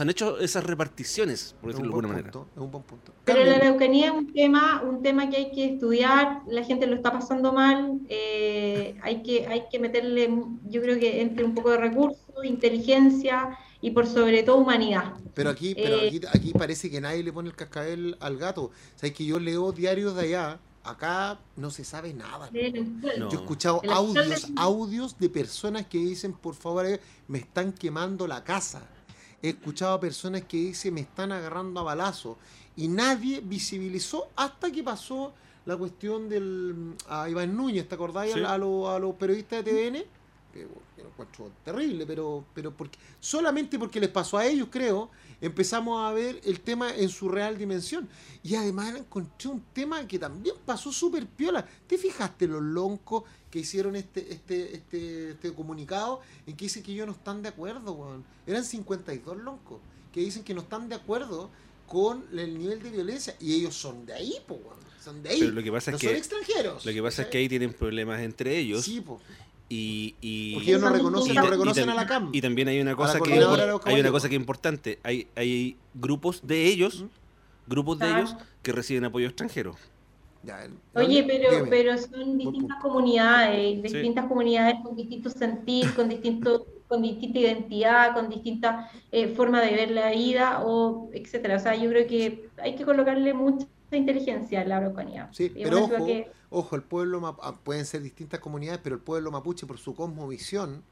han hecho esas reparticiones, por decirlo de alguna manera. es un buen punto. Pero la Araucanía es un tema, un tema que hay que estudiar, la gente lo está pasando mal, eh, hay, que, hay que meterle, yo creo que entre un poco de recursos, inteligencia y por sobre todo humanidad. Pero aquí, pero eh, aquí, aquí parece que nadie le pone el cascabel al gato. O sea, es que yo leo diarios de allá acá no se sabe nada. Yo he escuchado audios, audios de personas que dicen, por favor, eh, me están quemando la casa. He escuchado a personas que dicen, me están agarrando a balazo. Y nadie visibilizó hasta que pasó la cuestión del a Iván Núñez, ¿te acordáis? A, los periodistas de TVN. Que, lo encuentro terrible, pero, pero porque, solamente porque les pasó a ellos, creo, empezamos a ver el tema en su real dimensión. Y además encontré un tema que también pasó súper piola. ¿Te fijaste los loncos que hicieron este, este, este, este comunicado en que dicen que ellos no están de acuerdo, weón? Eran 52 loncos que dicen que no están de acuerdo con el nivel de violencia y ellos son de ahí, pues, Son de ahí. Pero lo que pasa no es que, son extranjeros. Lo que pasa es que ahí tienen problemas entre ellos. Sí. Y, y, Porque ellos no reconocen, no reconocen a la CAM. Y también hay una cosa que hay una cosa que es importante. Hay, hay grupos de ellos, grupos de ellos que reciben apoyo extranjero. Oye, pero, pero son distintas comunidades, distintas comunidades con distintos sentidos, con distintos <laughs> con distinta identidad, con distinta eh, forma de ver la vida, o etcétera. O sea, yo creo que hay que colocarle mucha inteligencia a la Araucanía. Sí, pero ojo, ojo, el pueblo, ah, pueden ser distintas comunidades, pero el pueblo mapuche, por su cosmovisión,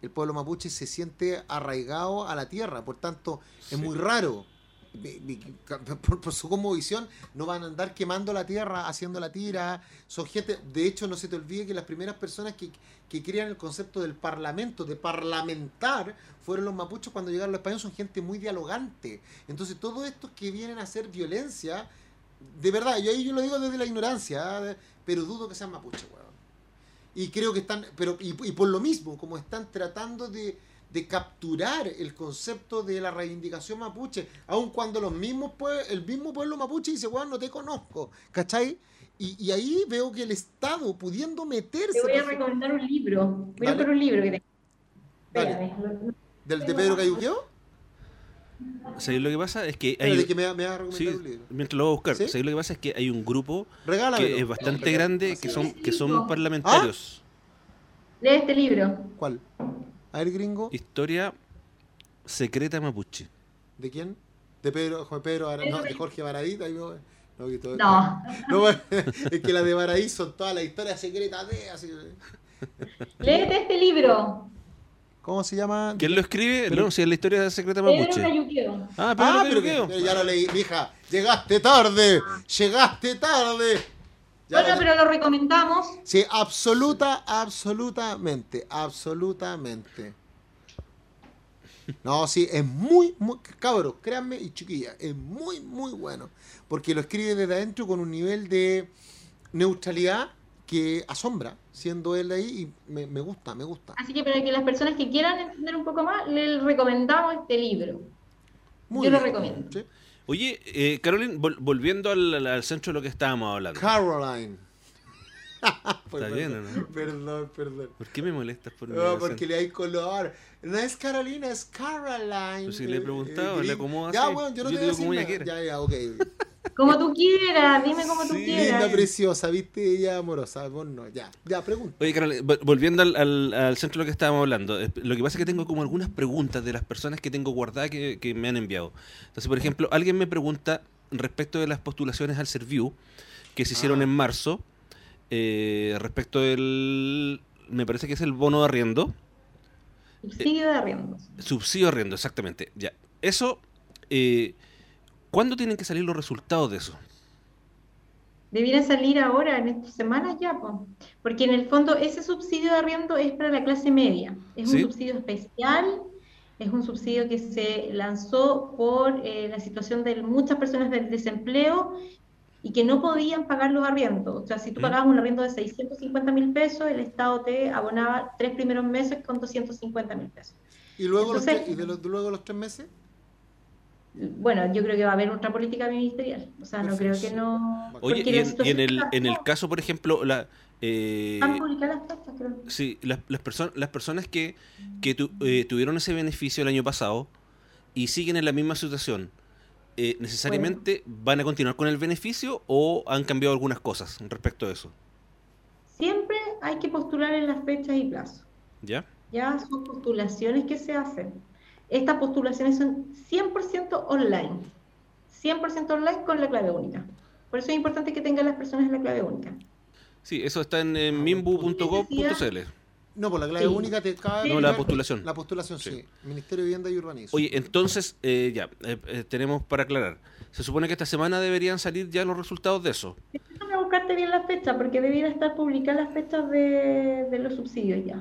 el pueblo mapuche se siente arraigado a la tierra, por tanto, es muy raro por, su visión no van a andar quemando la tierra, haciendo la tira. Son gente, de hecho, no se te olvide que las primeras personas que, que crean el concepto del parlamento, de parlamentar, fueron los mapuchos cuando llegaron los españoles, son gente muy dialogante. Entonces, todo esto que vienen a hacer violencia, de verdad, yo ahí yo lo digo desde la ignorancia, ¿ah? Pero dudo que sean mapuches, Y creo que están, pero y por lo mismo, como están tratando de de capturar el concepto de la reivindicación mapuche, aun cuando los mismos el mismo pueblo mapuche dice, bueno, no te conozco, ¿cachai? Y, ahí veo que el Estado pudiendo meterse... Te voy a recomendar un libro, voy a un libro que te... ¿Del de Pedro Cayuqueo? Lo que pasa es que hay que me, me a recomendar un libro. mientras lo voy a buscar ¿Sí? lo que pasa es que hay un grupo que es bastante grande que son que son parlamentarios ¿Ah? lee este libro ¿cuál? A ver, gringo. Historia secreta mapuche. ¿De quién? De Pedro, Pedro no, de Jorge Baradí. no, no. no. <laughs> es que las de Baradí son todas las historias secretas de así. Léete este libro. ¿Cómo se llama? ¿Quién lo escribe? no, si es la historia de secreta mapuche. Ah, Pedro ah, pero, ya lo leí, mija. Llegaste tarde, llegaste tarde. bueno, pero lo recomendamos. Sí, absoluta, absolutamente, absolutamente. No, sí, es muy, muy, cabros, créanme y chiquillas, es muy, muy bueno. Porque lo escribe desde adentro con un nivel de neutralidad que asombra, siendo él ahí, y me, gusta, me gusta. Así que para que las personas que quieran entender un poco más, les recomendamos este libro. Yo lo recomiendo. Oye, eh, Caroline, volviendo al, centro de lo que estábamos hablando. Caroline. <laughs> Está bien, ¿no? Perdón, perdón. ¿Por qué me molestas por No, porque le hay color. No es Carolina, es Caroline. Pues si le he preguntado, le acomodo así. Ya, bueno, yo no te digo como ella quiere. Ya, ya, ok. Como tú quieras, dime como tú quieras. Linda, preciosa, viste, ella amorosa. Vos no, ya, ya, pregunta. Oye, Carolina, volviendo al, al, al, centro de lo que estábamos hablando, lo que pasa es que tengo como algunas preguntas de las personas que tengo guardadas que, que me han enviado. Entonces, por ejemplo, alguien me pregunta respecto de las postulaciones al Serviu que se hicieron ah. en marzo eh, respecto del, me parece que es el bono de arriendo. Subsidio de arriendo. subsidio de arriendo, exactamente. Ya. Eso, eh, ¿cuándo tienen que salir los resultados de eso? Debiera salir ahora, en estas semanas ya, porque en el fondo ese subsidio de arriendo es para la clase media. Es un subsidio especial, es un subsidio que se lanzó por eh, la situación de muchas personas del desempleo y que no podían pagar los arriendos. O sea, si tú pagabas un arriendo de 650 mil pesos, el Estado te abonaba tres primeros meses con 250 mil pesos. ¿Y luego, los, ¿y de los, luego los tres meses? Bueno, yo creo que va a haber otra política ministerial. O sea, no creo que no... Oye, y, en, el, en el caso, por ejemplo, la... Eh, las fechas, creo. Sí, las, las, las personas que, que eh, tuvieron ese beneficio el año pasado y siguen en la misma situación, eh, necesariamente van a continuar con el beneficio o han cambiado algunas cosas respecto a eso? Siempre hay que postular en las fechas y plazos. ¿Ya? Ya son postulaciones que se hacen. Estas postulaciones son 100% online. 100% online con la clave única. Por eso es importante que tengan las personas la clave única. Sí, eso está en, en mimbu.gov.cl. No, por la clave única te cabe. No, la postulación. La postulación, sí. Ministerio de Vivienda y Urbanismo. Oye, entonces, eh, ya, eh, eh, tenemos para aclarar. Se supone que esta semana deberían salir ya los resultados de eso. Déjame buscarte bien la fecha, porque debiera estar publicadas las fechas de, de los subsidios ya.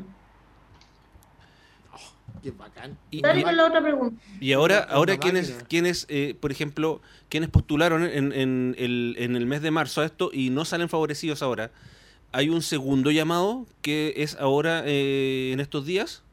Qué bacán. Y, con la otra pregunta. Y ahora, ahora quienes, quienes por ejemplo, quienes postularon en, en, el, en el mes de marzo a esto y no salen favorecidos ahora, hay un segundo llamado que es ahora eh, en estos días.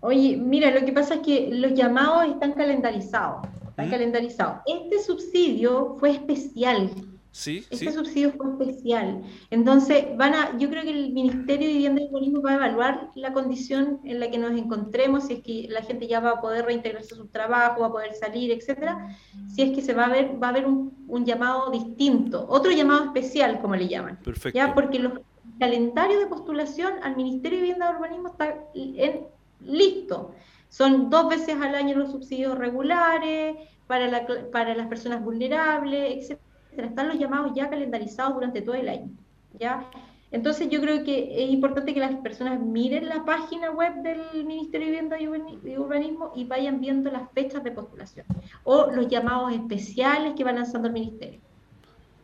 Oye, mira, lo que pasa es que los llamados están calendarizados. Están calendarizados. Este subsidio fue especial. Sí, este subsidio fue especial. Entonces, van a, yo creo que el Ministerio de Vivienda y Urbanismo va a evaluar la condición en la que nos encontremos, si es que la gente ya va a poder reintegrarse a su trabajo, va a poder salir, etcétera, si es que se va a ver, va a haber un, llamado distinto, otro llamado especial, como le llaman. Perfecto. ¿ya? Porque los calendarios de postulación al Ministerio de Vivienda y Urbanismo está en, listo. Son dos veces al año los subsidios regulares para, la, para las personas vulnerables, etcétera están los llamados ya calendarizados durante todo el año. ¿ya? Entonces yo creo que es importante que las personas miren la página web del Ministerio de Vivienda y Urbanismo y vayan viendo las fechas de postulación o los llamados especiales que va lanzando el Ministerio.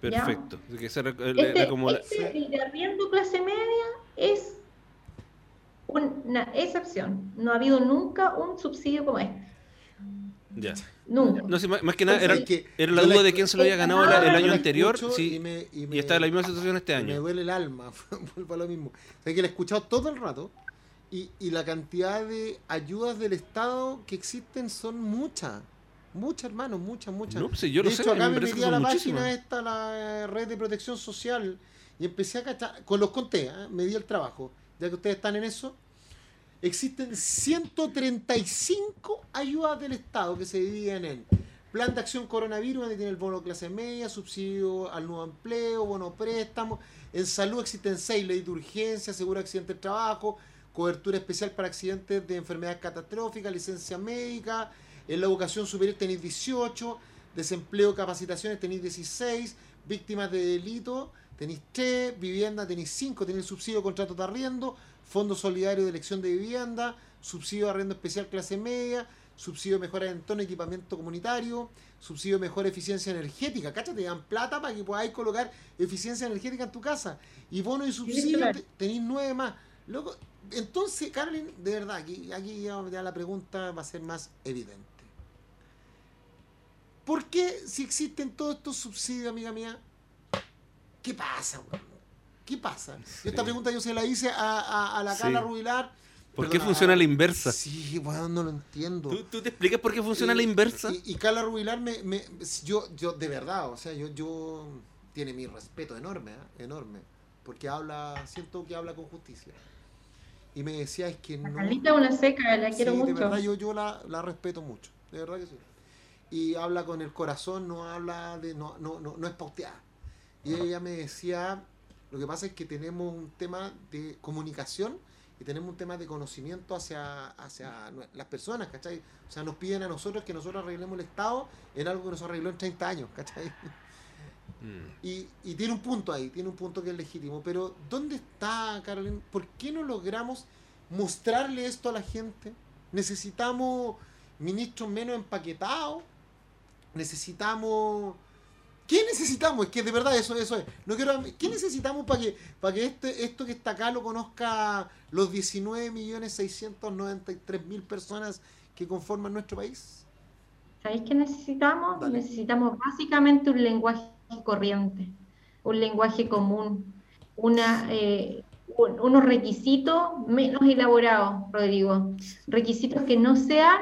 Perfecto. este, este el de arriendo clase media es una excepción. No ha habido nunca un subsidio como este. Ya. No, más, que nada era, era la duda de quién se lo había ganado el, año anterior sí, y, está en la misma situación este año. Me duele el alma, <laughs> vuelvo a lo mismo. O que la he escuchado todo el rato y, y la cantidad de ayudas del Estado que existen son muchas. Muchas, hermanos, muchas, muchas. No, pues yo de hecho, acá me, metí a la página esta, la red de protección social, y empecé a cachar, con los conté, ¿eh? me di el trabajo, ya que ustedes están en eso, existen 135 ayudas del Estado que se dividen en plan de acción coronavirus, donde tiene el bono clase media, subsidio al nuevo empleo, bono préstamo. En salud existen 6 leyes de urgencia, seguro accidente de trabajo, cobertura especial para accidentes de enfermedades catastróficas, licencia médica. En la educación superior tenéis 18, desempleo, capacitaciones tenéis 16, víctimas de delito tenéis 3, vivienda tenéis 5, tenéis subsidio, contrato de arriendo, Fondo Solidario de Elección de Vivienda, subsidio de arriendo especial clase media, subsidio de mejora de entorno y equipamiento comunitario, subsidio de mejor eficiencia energética. Cáchate, te dan plata para que podáis colocar eficiencia energética en tu casa. Y bono y subsidio tenéis nueve más. Luego, entonces, Carolyn, de verdad, aquí, aquí ya, la pregunta va a ser más evidente. ¿Por qué si existen todos estos subsidios, amiga mía? ¿Qué pasa, ¿Qué pasa? Esta pregunta yo se la hice a, la Carla Rubilar ¿Por qué funciona la inversa? Sí, bueno, no lo entiendo. ¿Tú, te explicas por qué funciona la inversa? Y, Carla Rubilar, me, me, yo, yo, de verdad, o sea, yo, yo tiene mi respeto enorme, ¿eh? enorme, porque habla, siento que habla con justicia. Y me decía, es que no... Carlita una seca, la quiero mucho. de verdad, yo, yo la, la, respeto mucho, de verdad que sí. Y habla con el corazón, no habla de... no, no, no, no es pauteada. Y ella me decía, lo que pasa es que tenemos un tema de comunicación y tenemos un tema de conocimiento hacia, hacia las personas, ¿cachai? O sea, nos piden a nosotros que nosotros arreglemos el Estado en algo que nos arregló en 30 años, ¿cachai? Mm. Y, y, tiene un punto ahí, tiene un punto que es legítimo. Pero, ¿dónde está, Carolina? ¿Por qué no logramos mostrarle esto a la gente? ¿Necesitamos ministros menos empaquetados? ¿Necesitamos ¿Qué necesitamos? Es que de verdad eso, eso es. No quiero, ¿Qué necesitamos para que, para que este, esto que está acá lo conozca los 19.693.000 personas que conforman nuestro país? ¿Sabéis qué necesitamos? Necesitamos básicamente un lenguaje corriente, un lenguaje común, una, eh, unos requisitos menos elaborados, Rodrigo. Requisitos que no sean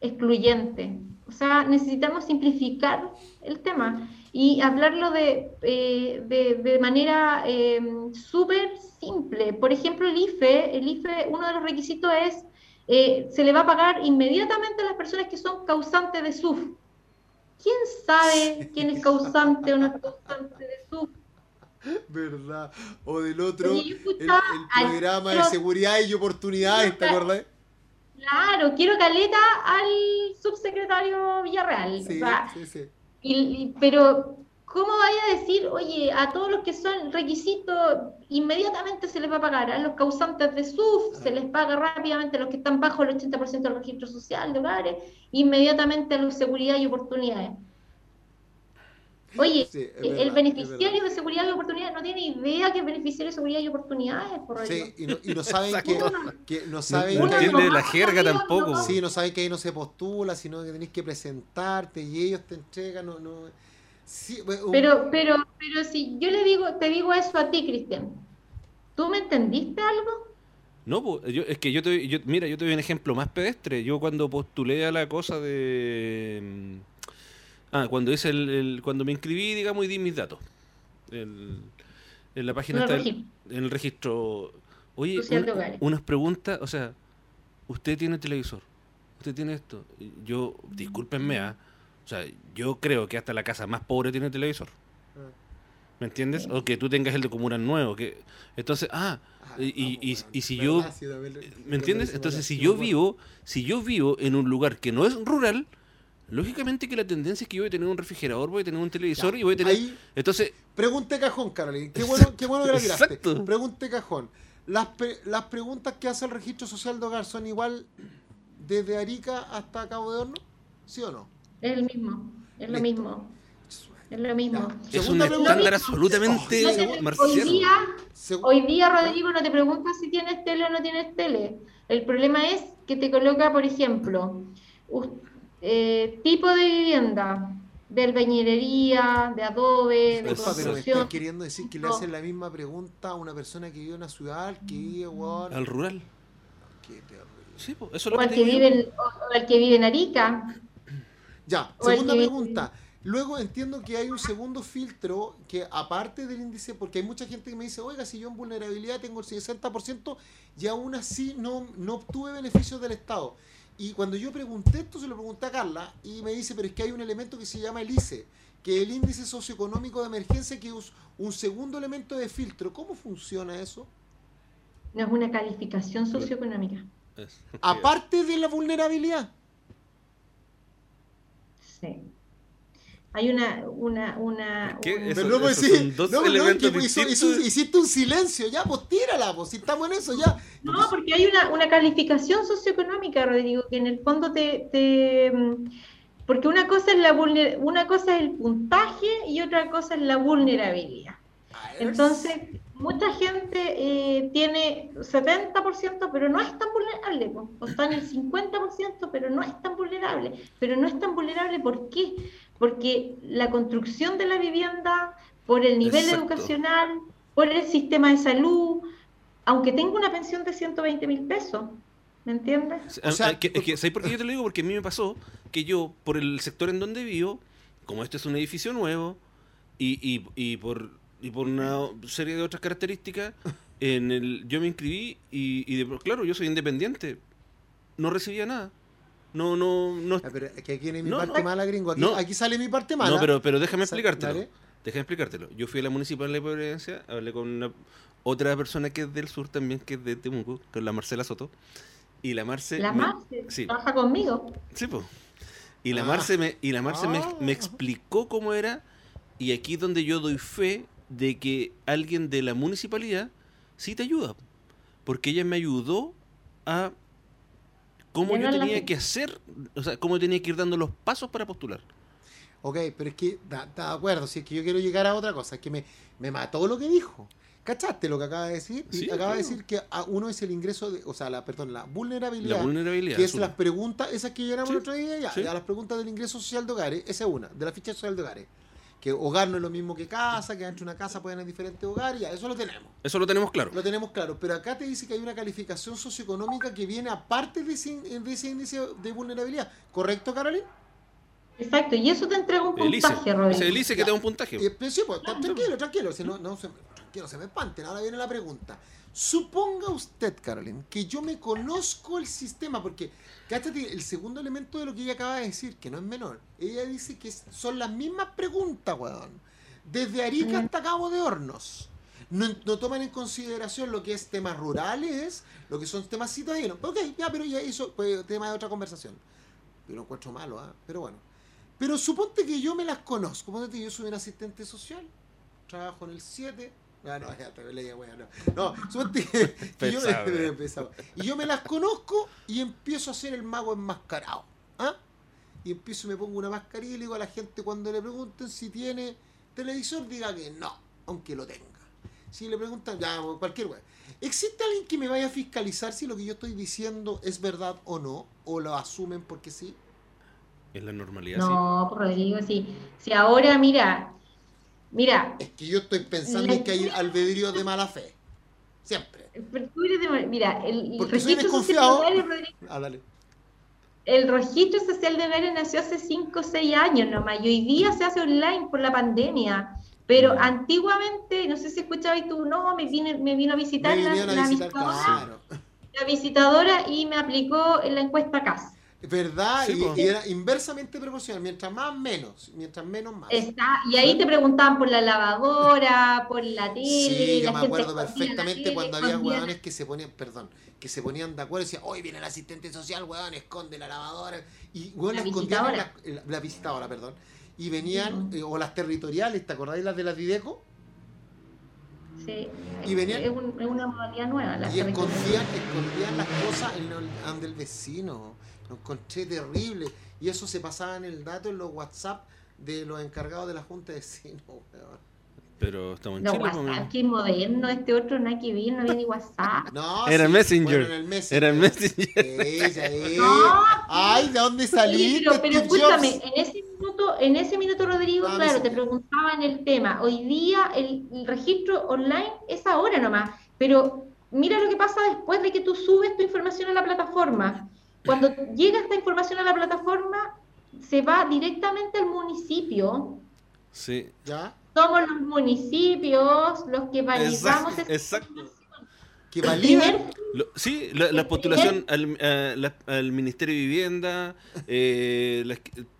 excluyentes. O sea, necesitamos simplificar el tema y hablarlo de, eh, de, manera em, súper simple. Por ejemplo, el IFE, el IFE, uno de los requisitos es, eh, se le va a pagar inmediatamente a las personas que son causantes de SUF. ¿Quién sabe quién es causante o no es causante de SUF? ¿Verdad? O del otro, el, programa de seguridad y oportunidades, ¿te acordás? Claro, quiero caleta al subsecretario Villarreal. Sí, sí, sí. Y, pero, ¿cómo vaya a decir, oye, a todos los que son requisitos, inmediatamente se les va a pagar? A los causantes de SUF se les paga rápidamente, a los que están bajo el 80% del registro social de hogares, inmediatamente a los seguridad y oportunidades. Oye, el beneficiario de seguridad y oportunidades no tiene idea que es beneficiario de seguridad y oportunidades. Por sí, y no, y no saben que, no saben no, entiende la jerga tampoco. Sí, no saben que ahí no se postula, sino que tenés que presentarte y ellos te entregan. No, no. Pero, pero, pero si yo le digo, te digo eso a ti, Cristian, ¿tú me entendiste algo? No, pues, yo, es que yo te, yo, mira, yo te doy un ejemplo más pedestre. Yo cuando postulé a la cosa de Ah, cuando hice el, cuando me inscribí, digamos, y di mis datos. en la página está en el registro. Oye, unas preguntas, o sea, usted tiene televisor, usted tiene esto. Yo, discúlpenme, ¿ah? o sea, yo creo que hasta la casa más pobre tiene televisor. ¿Me entiendes? O que tú tengas el de comunal nuevo. que Entonces, ah, ah y, y, y, si yo... ¿Me entiendes? Entonces, si yo vivo, si yo vivo en un lugar que no es rural, Lógicamente que la tendencia es que yo voy a tener un refrigerador, voy a tener un televisor y voy a tener. Entonces. Pregunte cajón, Carolina. Qué bueno, qué bueno que la tiraste. Pregunte cajón. Las, las preguntas que hace el registro social de hogar son igual desde Arica hasta Cabo de Horno, ¿sí o no? Es el mismo, es lo mismo. Es lo mismo. Es un estándar absolutamente hoy día, hoy día, Rodrigo, no te preguntas si tienes tele o no tienes tele. El problema es que te coloca, por ejemplo, eh, tipo de vivienda, de albañilería, de adobe, de construcción. queriendo decir que le hacen la misma pregunta a una persona que vive en una ciudad, que vive al rural. Sí, eso o, al que vive en, o, que vive en Arica. Ya, segunda pregunta. Luego entiendo que hay un segundo filtro que aparte del índice, porque hay mucha gente que me dice, oiga, si yo en vulnerabilidad tengo el 60% y aún así no, no obtuve beneficios del Estado. Y cuando yo pregunté esto, se lo pregunté a Carla y me dice, pero es que hay un elemento que se llama el ICE, que es el índice socioeconómico de emergencia, que es un segundo elemento de filtro. ¿Cómo funciona eso? No es una calificación socioeconómica. Aparte de la vulnerabilidad. Sí. Hay una, una, una. ¿Qué? Eso, no, pues, sí. dos no, elementos no, hizo, hiciste un silencio, ya, pues tírala, pues si estamos en eso, ya. No, porque hay una, una calificación socioeconómica, Rodrigo, que en el fondo te, te porque una cosa es la una cosa es el puntaje y otra cosa es la vulnerabilidad. Entonces, mucha gente eh, tiene 70%, pero no es tan vulnerable, o está en el 50%, pero no es tan vulnerable. Pero no es tan vulnerable, ¿por qué? Porque la construcción de la vivienda, por el nivel educacional, por el sistema de salud, aunque tenga una pensión de 120 mil pesos, ¿me entiendes? O sea, que, ¿Sabes por qué yo te lo digo? Porque a mí me pasó que yo, por el sector en donde vivo, como este es un edificio nuevo, y, y, y por y por una serie de otras características, en el, yo me inscribí y, y de, claro, yo soy independiente. No recibía nada. No, no, no. Ah, pero que aquí viene mi parte mala, gringo. Aquí, sale mi parte mala. No, pero, pero déjame explicártelo. Déjame explicártelo. Yo fui a la municipal de Providencia, hablé con una, otra persona que es del sur también, que es de Temuco, con la Marcela Soto. Y la Marce. La Marce trabaja conmigo. Sí, pues. Y la ah. Marce, me, y la Marce me, me, ah. explicó cómo era. Y aquí es donde yo doy fe de que alguien de la municipalidad sí te ayuda. Porque ella me ayudó a cómo yo tenía que hacer, o sea, cómo tenía que ir dando los pasos para postular. Ok, pero es que, está de acuerdo, si es que yo quiero llegar a otra cosa, es que me, me mató lo que dijo. ¿Cachaste lo que acaba de decir? acaba de decir que a uno es el ingreso, de, o sea, la, perdón, la vulnerabilidad. La vulnerabilidad. Que es las preguntas, esas que llegamos el otro día, ya, ya, las preguntas del ingreso social de hogares, esa es una, de la ficha social de hogares que hogar no es lo mismo que casa, que dentro de una casa pueden haber diferentes hogares, ya, eso lo tenemos. Eso lo tenemos claro. Lo tenemos claro, pero acá te dice que hay una calificación socioeconómica que viene aparte de ese, índice de vulnerabilidad. ¿Correcto, Carolina? Exacto, y eso te entrega un puntaje, Rodrigo. Es el ICE que te da un puntaje. Eh, sí, pues, tranquilo, tranquilo, no, no, tranquilo, se me espanten, ahora viene la pregunta. Suponga usted, Carolyn, que yo me conozco el sistema, porque, cállate, el segundo elemento de lo que ella acaba de decir, que no es menor, ella dice que son las mismas preguntas, weón, desde Arica hasta Cabo de Hornos. No, toman en consideración lo que es temas rurales, lo que son temas citadinos. Ok, ya, pero ya eso pues, tema de otra conversación. Yo lo encuentro malo, ¿ah? pero bueno. Pero suponte que yo me las conozco. Suponte que yo soy un asistente social, trabajo en el 7, Ah, no, ya te leía, no. No, suerte que, <laughs> yo Y yo me las conozco y empiezo a hacer el mago enmascarado. ¿ah? Y empiezo y me pongo una mascarilla y le digo a la gente cuando le pregunten si tiene televisor, diga que no, aunque lo tenga. Si le preguntan, ya, cualquier weá. ¿Existe alguien que me vaya a fiscalizar si lo que yo estoy diciendo es verdad o no? ¿O lo asumen porque sí? Es la normalidad. No, sí. Rodrigo, sí. Si ahora, mira, Mira. Es que yo estoy pensando en que hay albedrío de mala fe. Siempre. mira, el, registro social de hogares, ah, dale. El registro social de hogares nació hace 5 o 6 años nomás y hoy día se hace online por la pandemia. Pero mm. antiguamente, no sé si escuchabas tú, no, me, vine, me vino a visitar, la, visitadora, la visitadora y me aplicó la encuesta CAS. ¿Verdad? y, era inversamente proporcional, mientras más, menos, mientras menos, más. Está, y ahí te preguntaban por la lavadora, por la tele. Sí, yo me acuerdo perfectamente cuando había hueones que se ponían, perdón, que se ponían de acuerdo y decían, hoy viene el asistente social, hueón, esconde la lavadora. Y hueón escondían la, la, visitadora, perdón. Y venían, eh, o las territoriales, ¿te acordáis las de las Dideco? Sí, y venían, es, una modalidad nueva. y escondían, escondían las cosas en el, del vecino. Lo encontré terrible. Y eso se pasaba en el dato en los WhatsApp de los encargados de la Junta de Vecinos, Pero estamos en no, Chile. WhatsApp, qué moderno, este otro no hay que ver, no había ni WhatsApp. No, era Messenger. el Messenger. Era el Messenger. <laughs> No, Ay, ¿de dónde saliste? pero, pero escúchame, en ese minuto, en ese minuto, Rodrigo, ah, claro, te preguntaban el tema. Hoy día el, el registro online es ahora nomás. Pero mira lo que pasa después de que tú subes tu información a la plataforma. Cuando llega esta información a la plataforma, se va directamente al municipio. Sí. ¿Ya? Somos los municipios los que validamos exacto, exacto. que validan sí la, postulación al, al, ministerio de vivienda eh,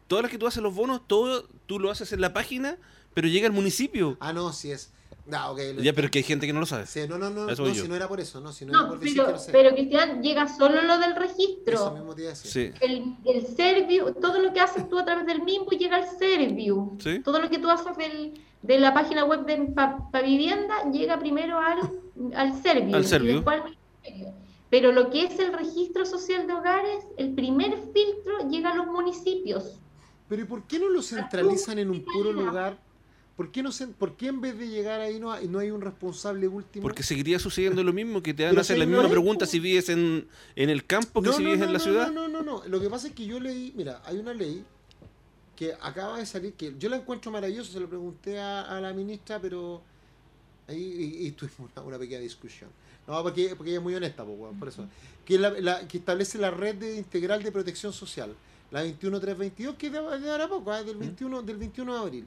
todas las que tú haces los bonos todo tú lo haces en la página pero llega al municipio ah no sí es Ah, ya, pero que hay gente que no lo sabe. no, no, no, no si no era por eso, no, si no, no por pero, pero Cristian llega solo lo del registro. Eso mismo te sí. El, el Serviu, todo lo que haces tú a través del MIMBU llega al Serviu. ¿Sí? Todo lo que tú haces del, de la página web de para vivienda llega primero al, al Serviu. Al Serviu. Pero lo que es el registro social de hogares, el primer filtro llega a los municipios. Pero ¿y por qué no lo centralizan en un puro lugar? ¿Por qué, no se, ¿Por qué en vez de llegar ahí no hay, no hay un responsable último? Porque seguiría sucediendo lo mismo, que te van a hacer la misma pregunta si vives en, el campo que si vives en la ciudad. No, no, no, Lo que pasa es que yo leí, mira, hay una ley que acaba de salir, que yo la encuentro maravillosa, se lo pregunté a, la ministra, pero ahí y, tuvimos una, pequeña discusión. No, porque, porque ella es muy honesta, por eso. Que, la, que establece la red de integral de protección social, la 21322, que es de, ahora poco, ¿eh? del, 21, del 21 de abril.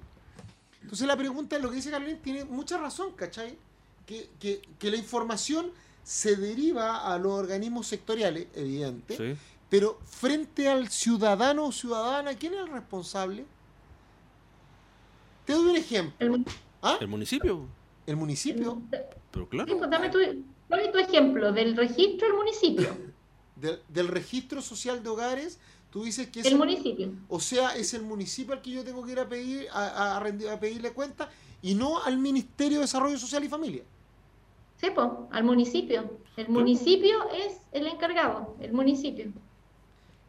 Entonces la pregunta, lo que dice Carolina, tiene mucha razón, ¿cachai? Que, que, la información se deriva a los organismos sectoriales, evidente, pero frente al ciudadano o ciudadana, ¿quién es el responsable? Te doy un ejemplo. El, ¿Ah? municipio. ¿El municipio? Pero claro. Pues, dame tu, tu ejemplo del registro del municipio. <laughs> del, del registro social de hogares Tú dices que es el, municipio. O sea, es el municipio al que yo tengo que ir a pedir a, a, pedirle cuenta y no al Ministerio de Desarrollo Social y Familia. Sí, pues, al municipio. El municipio es el encargado, el municipio.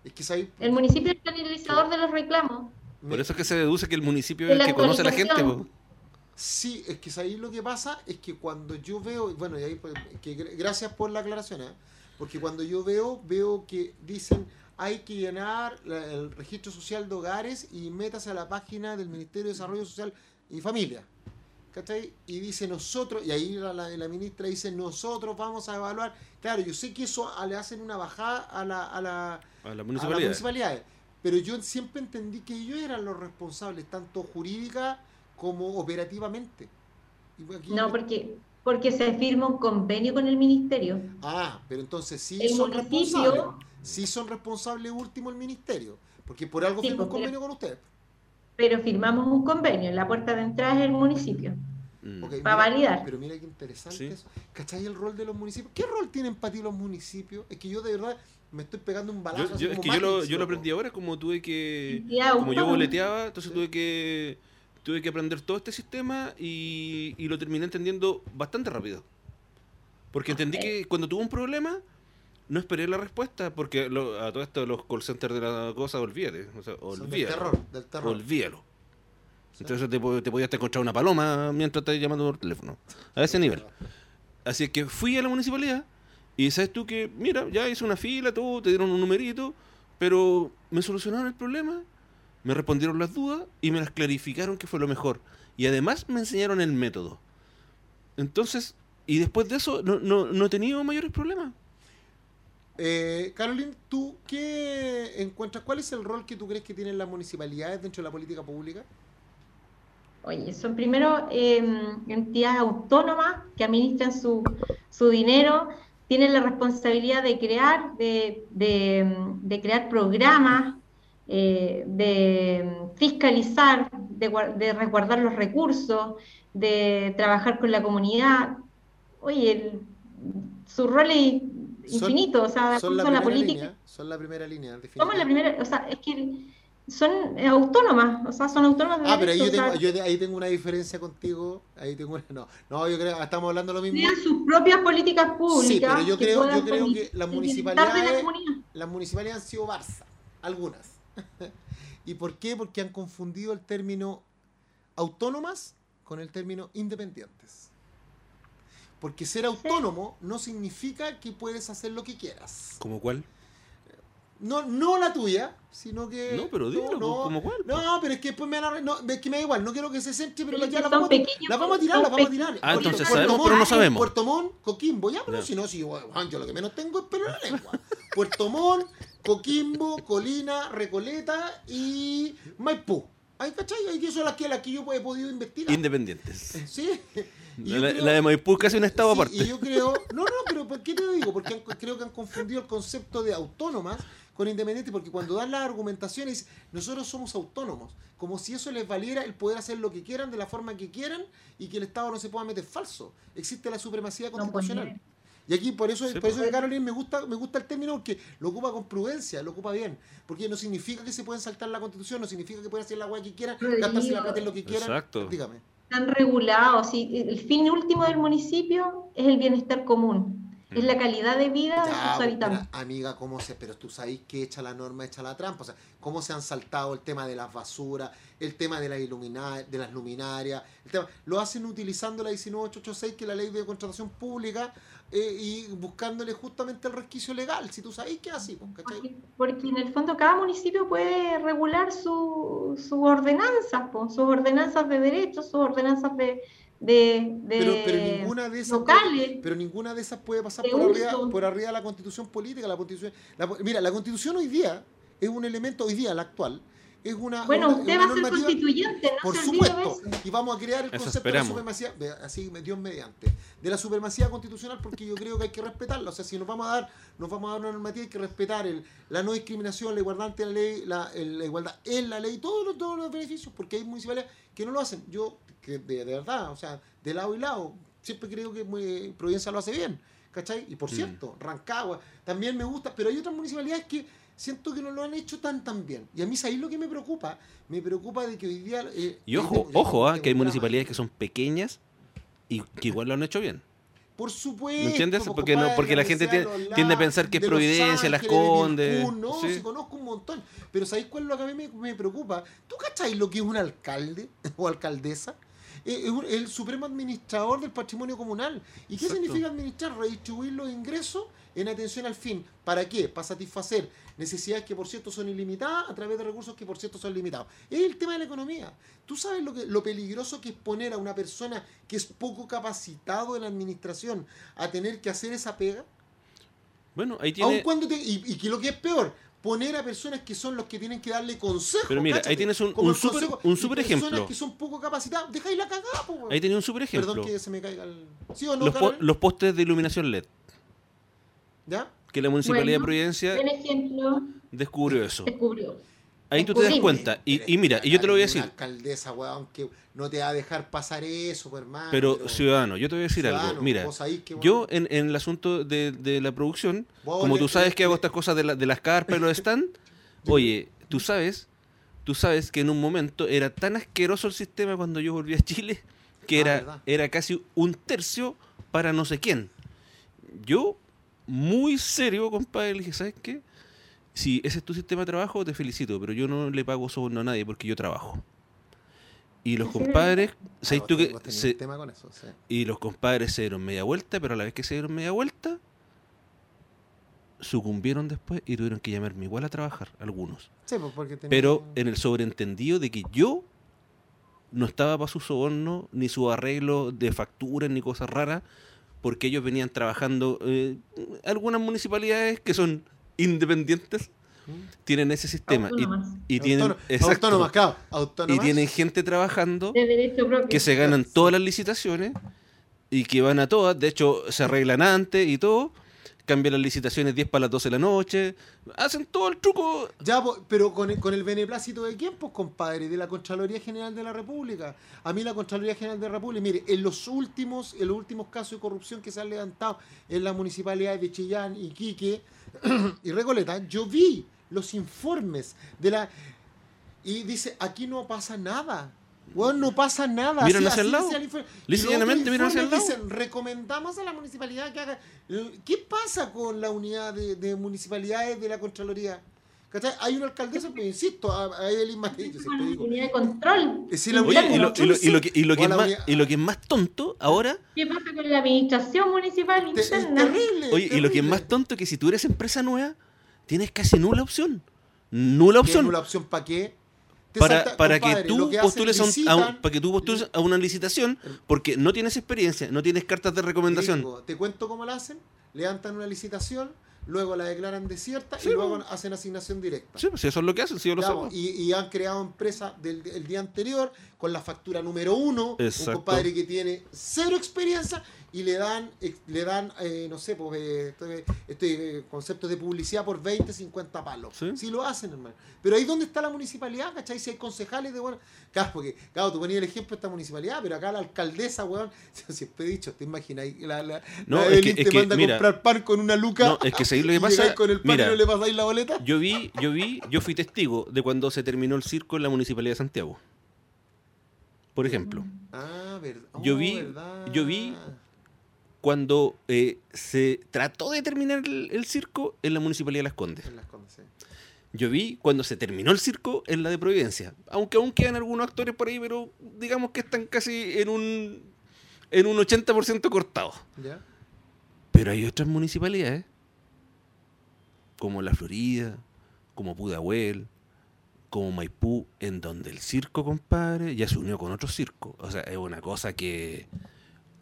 Es que El municipio es el canalizador de los reclamos. Por eso es que se deduce que el municipio es el que conoce a la gente. Sí, es que ahí lo que pasa es que cuando yo veo, bueno, y ahí, pues, que gracias por la aclaración, ¿eh? porque cuando yo veo, veo que dicen, hay que llenar el registro social de hogares y métase a la página del Ministerio de Desarrollo Social y Familia. ¿Cachai? Y dice nosotros, y ahí la, ministra dice, nosotros vamos a evaluar. Claro, yo sé que eso le hacen una bajada a la, a la, a la municipalidad. pero yo siempre entendí que ellos eran los responsables, tanto jurídica como operativamente. no, porque porque se firma un convenio con el ministerio. Ah, pero entonces sí son responsables. Sí son responsables último el ministerio, porque por algo firma un convenio con usted. Pero firmamos un convenio, la puerta de entrada es el municipio. Mm. para validar. Pero mira qué interesante eso. ¿Cachai el rol de los municipios? ¿Qué rol tienen para ti los municipios? Es que yo de verdad me estoy pegando un balazo. Yo, es que yo lo, yo lo, aprendí ahora, como tuve que. Como yo boleteaba, entonces tuve que tuve que aprender todo este sistema y, lo terminé entendiendo bastante rápido. Porque entendí que cuando tuve un problema, no esperé la respuesta, porque a todo esto los call centers de la cosa, olvídate. O sea, olvídalo. Del terror, del terror. Olvídalo. Entonces te, te podías encontrar una paloma mientras estás llamando por teléfono. A ese nivel. Así que fui a la municipalidad y sabes tú que, mira, ya hice una fila, todo, te dieron un numerito, pero me solucionaron el problema me respondieron las dudas y me las clarificaron que fue lo mejor. Y además me enseñaron el método. Entonces, y después de eso no, no, he tenido mayores problemas. Eh, Caroline, ¿tú qué encuentras? ¿Cuál es el rol que tú crees que tienen las municipalidades dentro de la política pública? Oye, son primero em, entidades autónomas que administran su, su dinero, tienen la responsabilidad de crear, de, de, de crear programas, eh, de fiscalizar, de, resguardar los recursos, de trabajar con la comunidad. Oye, su rol es infinito, son, o sea, son la, política. son la primera línea. Somos la primera, o sea, es que son autónomas, o sea, son autónomas. ah, pero ahí yo, tengo, yo ahí tengo una diferencia contigo, ahí tengo no, no, yo creo, estamos hablando de lo mismo. Tienen sus propias políticas públicas. Sí, pero yo creo, yo creo que las municipalidades, las municipalidades han sido Barça, algunas. <laughs> ¿Y por qué? Porque han confundido el término autónomas con el término independientes. Porque ser autónomo no significa que puedes hacer lo que quieras. ¿Como cuál? No, no la tuya, sino que. No, pero dilo, no, ¿como cuál? No, pero es que después me van a. No, es que me da igual, no quiero que se centre, pero ya la vamos, la vamos a tirar, la vamos a tirar. Ah, entonces sabemos, pero no sabemos. Puerto Montt, Coquimbo, ya, pero si no, si yo, yo lo que menos tengo es pelo en la lengua. Puerto Montt, Coquimbo, Colina, Recoleta y Maipú. Ahí, ¿cachai? Ahí son las que, las que yo he podido investigar. Independientes. Sí. <laughs> La, de Maipú es casi un estado aparte. Y yo creo, no, no, pero ¿por qué te digo? Porque creo que han confundido el concepto de autónomas con independiente, porque cuando dan las argumentaciones, nosotros somos autónomos, como si eso les valiera el poder hacer lo que quieran, de la forma que quieran, y que el Estado no se pueda meter falso. Existe la supremacía pues, constitucional. Y aquí por eso, por eso de Caroline me gusta, me gusta el término porque lo ocupa con prudencia, lo ocupa bien. Porque no significa que se pueden saltar la constitución, no significa que puedan hacer la agua que quieran, gastarse la plata en lo que quieran. Exacto. Dígame. Están regulados. El fin último del municipio es el bienestar común es la calidad de vida de sus habitantes. amiga, ¿cómo se? Pero tú sabes que echa la norma, echa la trampa. O sea, cómo se han saltado el tema de las basuras, el tema de, la de las luminarias. El tema, lo hacen utilizando la 19886, que es la ley de contratación pública, eh, y buscándole justamente el resquicio legal. Si tú sabes que es así, pues, porque, porque, en el fondo cada municipio puede regular sus su ordenanzas, sus ordenanzas de derechos, sus ordenanzas de de, pero, ninguna de esas Puede, pero ninguna de esas puede pasar por arriba, por arriba, de la constitución política. La constitución, mira, la constitución hoy día es un elemento, hoy día, la actual, es una. Bueno, usted va a ser constituyente, no Por supuesto. Y vamos a crear el concepto de la supremacía, así Dios mediante, de la supremacía constitucional, porque yo creo que hay que respetarla. O sea, si nos vamos a dar, nos vamos a dar una normativa, hay que respetar el, la no discriminación, la igualdad ante la ley, la, la igualdad en la ley, todos los, todos los beneficios, porque hay municipalidades que no lo hacen. Yo que de, verdad, o sea, de lado y lado, siempre creo que Providencia lo hace bien, ¿cachai? Y por mm. cierto, Rancagua también me gusta, pero hay otras municipalidades que siento que no lo han hecho tan tan bien. Y a mí, ahí lo que me preocupa? Me preocupa de que hoy día... Eh, y ojo, ojo, ah, que hay municipalidades que son pequeñas y que igual lo han hecho bien. Por supuesto. ¿Me entiendes? Porque, no, porque la gente tiende, a pensar que es Providencia, Las Condes. No, sí. conozco un montón. Pero ¿sabéis cuál es lo que a mí me, me preocupa? ¿Tú cacháis lo que es un alcalde <laughs> o alcaldesa? es el supremo administrador del patrimonio comunal. ¿Y qué significa administrar? Redistribuir los ingresos en atención al fin. ¿Para qué? Para satisfacer necesidades que por cierto son ilimitadas a través de recursos que por cierto son limitados. Es el tema de la economía. ¿Tú sabes lo, que, lo peligroso que es poner a una persona que es poco capacitado en la administración a tener que hacer esa pega? Bueno, ahí tiene... cuando y, y que lo que es peor, poner a personas que son los que tienen que darle consejos. Pero mira, ahí tienes un, un, super, un super ejemplo. Personas que son poco capacitadas, dejáis la cagada, po, Ahí tenés un super ejemplo. Perdón que se me caiga el. ¿Sí o no, los, po los postes de iluminación LED. ¿Ya? Que la Municipalidad de Providencia ejemplo, descubrió eso. Descubrió. Ahí tú te das cuenta. Y, y mira, y yo te lo voy a decir. alcaldesa, weón, que no te va a dejar pasar eso, pues, hermano. Pero, ciudadano, yo te voy a decir algo. Mira, yo en, en, el asunto de, de la producción, como tú sabes que hago estas cosas de, la, de las carpas y los stand, <laughs> oye, tú sabes, tú sabes que en un momento era tan asqueroso el sistema cuando yo volví a Chile que ah, era, era casi un tercio para no sé quién. Yo, muy serio, compadre, le dije, ¿sabes qué? Si ese es tu sistema de trabajo, te felicito, pero yo no le pago soborno a nadie porque yo trabajo. Y los compadres, ¿sabes tú que Y los compadres se dieron media vuelta, pero a la vez que se dieron media vuelta, sucumbieron después y tuvieron que llamarme igual a trabajar, algunos. Pues, pero en el sobreentendido de que yo no estaba para su soborno, ni su arreglo de facturas, ni cosas raras, porque ellos venían trabajando, eh, algunas municipalidades que son independientes tienen ese sistema y, tienen y tienen gente trabajando que se ganan todas las licitaciones y que van a todas, de hecho se arreglan antes y todo cambian las licitaciones 10 para las 12 de la noche, hacen todo el truco. Ya, pero con el, con el beneplácito de quién, pues, compadre, de la Contraloría General de la República. A mí la Contraloría General de la República, mire, en los últimos, en los últimos casos de corrupción que se han levantado en las municipalidades de Chillán, Iquique <coughs> y Recoleta, yo vi los informes de la... Y dice, aquí no pasa nada. Bueno, no pasa nada. Miran hacia el lado. miran hacia el lado. Dicen, recomendamos a la municipalidad que haga... ¿Qué pasa con la unidad de, municipalidades de la Contraloría? ¿Cachai? Hay una alcaldesa, pero insisto, hay <laughs> el Unidad de control. y, lo, que, es más, tonto ahora. ¿Qué pasa con la administración municipal interna? Es terrible. Oye, y lo que es más tonto es que si tú eres empresa nueva, tienes casi nula opción. Nula opción. ¿Nula opción para qué? Para, para, que tú postules a, para que tú postules a una licitación porque no tienes experiencia, no tienes cartas de recomendación. te cuento cómo la hacen, levantan una licitación, luego la declaran desierta y luego hacen asignación directa. Sí, pues eso es lo que hacen, sí, yo lo sé. Y, han creado empresas del, día anterior con la factura número uno, un compadre que tiene cero experiencia y le dan, le dan eh, no sé, pues, eh, este, este eh, concepto de publicidad por 20, 50 palos. ¿Sí? lo hacen, hermano. Pero ahí donde está la municipalidad, ¿cachai? Si hay concejales de bueno. Claro, porque, claro, tú ponías el ejemplo de esta municipalidad, pero acá la alcaldesa, weón, <laughs> siempre he dicho, te imaginas, la, la, no, es que, te manda a comprar pan con una luca. No, es que seguir lo que <laughs> pasa. con el pan mira, y no le pasáis la boleta. Yo vi, yo vi, yo fui testigo de cuando se terminó el circo en la municipalidad de Santiago. Por ejemplo. Ah, verdad. yo vi, oh, yo vi cuando eh, se trató de terminar el, circo en la Municipalidad de Las Condes. Yo vi cuando se terminó el circo en la de Providencia. Aunque aún quedan algunos actores por ahí, pero digamos que están casi en un, en un 80% cortados. Pero hay otras municipalidades, como La Florida, como Pudahuel, como Maipú, en donde el circo, compadre, ya se unió con otro circo. O sea, es una cosa que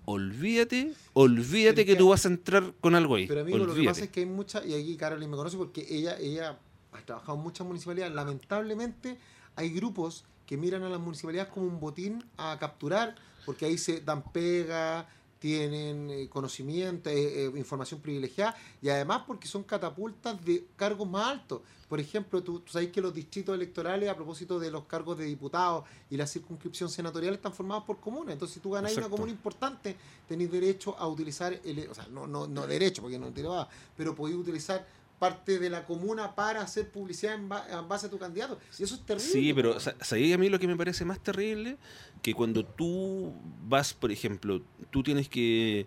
olvídate, olvídate que, tú vas a entrar con algo ahí. Pero amigo, lo que pasa es que hay muchas, y aquí Carolina me conoce porque ella, ella ha trabajado en muchas municipalidades. Lamentablemente hay grupos que miran a las municipalidades como un botín a capturar, porque ahí se dan pega, tienen eh, conocimiento, eh, eh, información privilegiada y además porque son catapultas de cargos más altos. Por ejemplo, tú, sabes que los distritos electorales, a propósito de los cargos de diputados y la circunscripción senatorial, están formados por comunas. Entonces, si tú ganas una comuna importante, tenés derecho a utilizar, el, o sea, no, no, no derecho, porque no te lo va, pero podés utilizar parte de la comuna para hacer publicidad en, base a tu candidato. Y eso es terrible. Sí, pero ¿sabes a mí lo que me parece más terrible? Que cuando tú vas, por ejemplo, tú tienes que,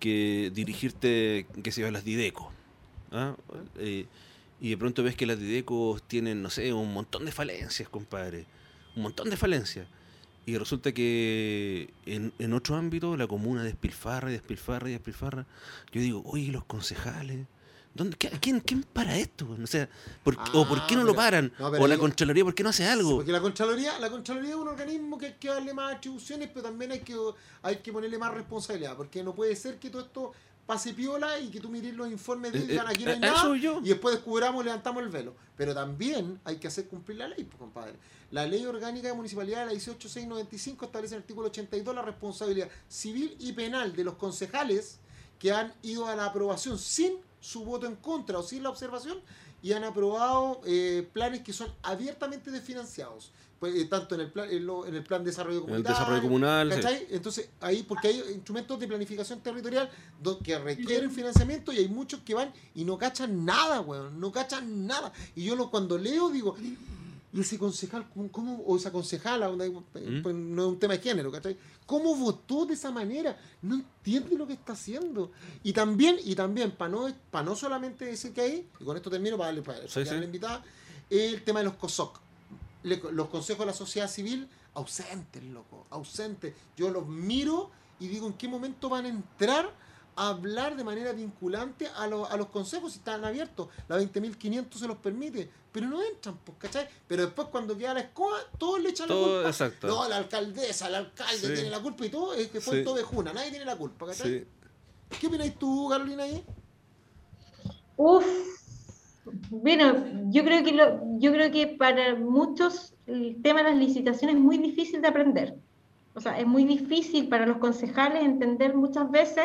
que dirigirte, que se a las Dideco. ¿ah? Eh, y de pronto ves que las Didecos tienen, no sé, un montón de falencias, compadre. Un montón de falencias. Y resulta que en, en otro ámbito la comuna despilfarra y despilfarra y despilfarra. Yo digo, oye, los concejales, ¿dónde, quién, ¿quién para esto? O sea, ¿o por qué no lo ah, paran? o la Contraloría, ¿por qué no hace algo? porque la Contraloría, la Contraloría es un organismo que hay que darle más atribuciones, pero también hay que, hay que ponerle más responsabilidad. Porque no puede ser que todo esto pase piola y que tú mires los informes de eh, digan aquí no hay eh, nada y después descubramos levantamos el velo. Pero también hay que hacer cumplir la ley, pues, compadre. La ley orgánica de municipalidad, la 18695, establece en el artículo 82 la responsabilidad civil y penal de los concejales que han ido a la aprobación sin su voto en contra o sin la observación y han aprobado eh, planes que son abiertamente desfinanciados. Pues, eh, tanto en el plan en, el plan de desarrollo comunal. El desarrollo comunal. Entonces, ahí, porque hay instrumentos de planificación territorial que requieren financiamiento y hay muchos que van y no cachan nada, weón. No cachan nada. Y yo lo, cuando leo digo, y ese concejal, ¿cómo, o esa concejala, ¿Mm? pues, no es un tema de género, ¿cachai? ¿Cómo votó de esa manera? No entiende lo que está haciendo. Y también, y también, para no, para no solamente decir que ahí, y con esto termino para darle para, la invitada, el tema de los COSOC los consejos de la sociedad civil ausentes, loco, ausentes. Yo los miro y digo en qué momento van a entrar hablar de manera vinculante a, a los consejos si están abiertos. La 20.500 se los permite, pero no entran, pues, ¿cachai? Pero después cuando queda la escoba, todos le echan la culpa. Exacto. No, la alcaldesa, el alcalde tiene la culpa y todo, es que fue todo de Juna, nadie tiene la culpa, ¿cachai? ¿Qué opináis tú, Carolina, ahí? Uf, bueno, yo creo que lo, yo creo que para muchos el tema de las licitaciones es muy difícil de aprender. O sea, es muy difícil para los concejales entender muchas veces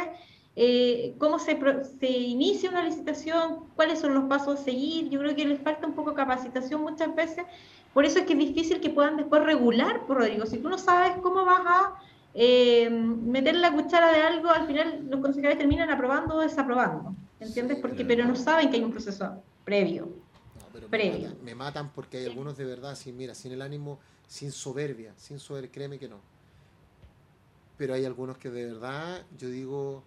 eh, cómo se, se, inicia una licitación, cuáles son los pasos a seguir. Yo creo que les falta un poco de capacitación muchas veces. Por eso es que es difícil que puedan después regular, por Rodrigo. Si tú no sabes cómo vas a eh, meter la cuchara de algo, al final los concejales terminan aprobando o desaprobando. ¿Entiendes? Porque, pero no saben que hay un proceso previo. Me, matan, porque hay algunos de verdad, sin, mira, sin el ánimo, sin soberbia, sin soberbia, créeme que no. Pero hay algunos que de verdad, yo digo,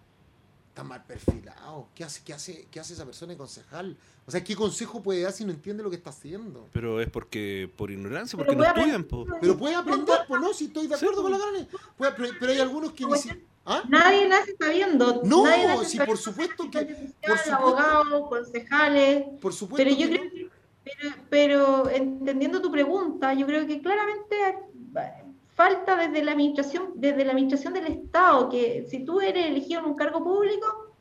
están mal perfilados. ¿Qué hace, qué hace, qué hace esa persona de concejal? O sea, ¿qué consejo puede dar si no entiende lo que está haciendo? Pero es porque por ignorancia, porque no estudian. Pero puede aprender, pues no, si estoy de acuerdo con la gran. Pero, hay algunos que ni ¿Ah? Nadie nace sabiendo. No, si por supuesto que. Por supuesto, abogados, concejales. Por supuesto. Pero yo creo pero, entendiendo tu pregunta, yo creo que claramente falta desde la administración, desde la administración del Estado, que si tú eres elegido en un cargo público,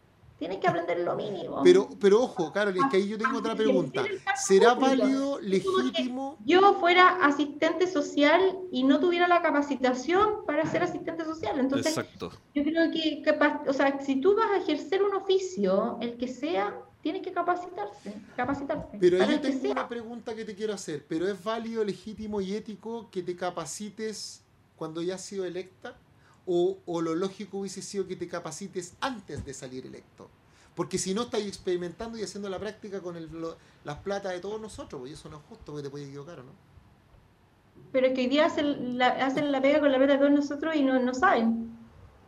Tienes que aprender lo mínimo. Pero, pero ojo, Carol, es que ahí yo tengo otra pregunta. ¿Será válido, legítimo? Yo fuera asistente social y no tuviera la capacitación para ser asistente social. Entonces, Exacto. yo creo que, o sea, si tú vas a ejercer un oficio, el que sea, tienes que capacitarse, capacitarte. Pero yo tengo una pregunta que te quiero hacer. ¿Pero es válido, legítimo y ético que te capacites cuando ya has sido electa? o, lo lógico hubiese sido que te capacites antes de salir electo. Porque si no estás experimentando y haciendo la práctica con el, las platas de todos nosotros, pues eso no es justo, porque te puedes equivocar, ¿o no? Pero es que hoy día hacen la, hacen la pega con la plata de todos nosotros y no, no saben.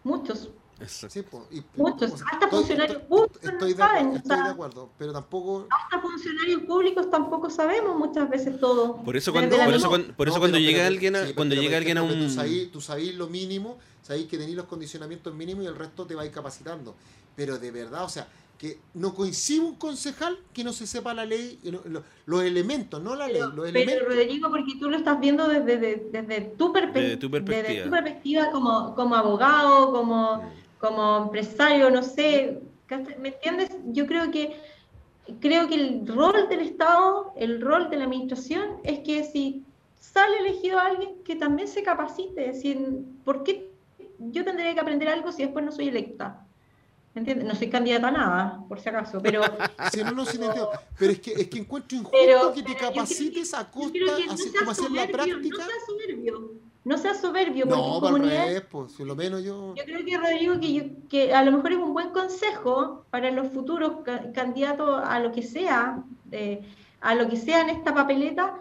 Muchos. Sí, pues, Muchos, hasta funcionarios públicos estoy, no saben. Estoy de acuerdo, pero tampoco... Hasta funcionarios públicos tampoco sabemos muchas veces todo. Por eso cuando, por eso, por eso cuando llega alguien a, cuando llega alguien a un... Tú sabes, lo mínimo, sabéis que tenéis los condicionamientos mínimos y el resto te va a ir capacitando. Pero de verdad, o sea, que no coincide un concejal que no se sepa la ley, los, elementos, no la ley, los elementos. Pero Rodrigo, porque tú lo estás viendo desde, desde, tu, perspectiva. Desde tu perspectiva como, como abogado, como... Como empresario, no sé, ¿me entiendes? Yo creo que creo que el rol del Estado, el rol de la administración es que si sale elegido alguien que también se capacite, es decir, ¿por qué yo tendría que aprender algo si después no soy electa? ¿Me entiendes? No soy candidata a nada, por si acaso, pero... <laughs> no, no, pero es que, es que encuentro injusto que te capacites a costa, así, como hacer la práctica... No seas soberbio no seas soberbio. No, porque comunidad, pues, si lo menos yo... Yo creo que, Rodrigo, que, que a lo mejor es un buen consejo para los futuros candidatos a lo que sea, a lo que sea en esta papeleta,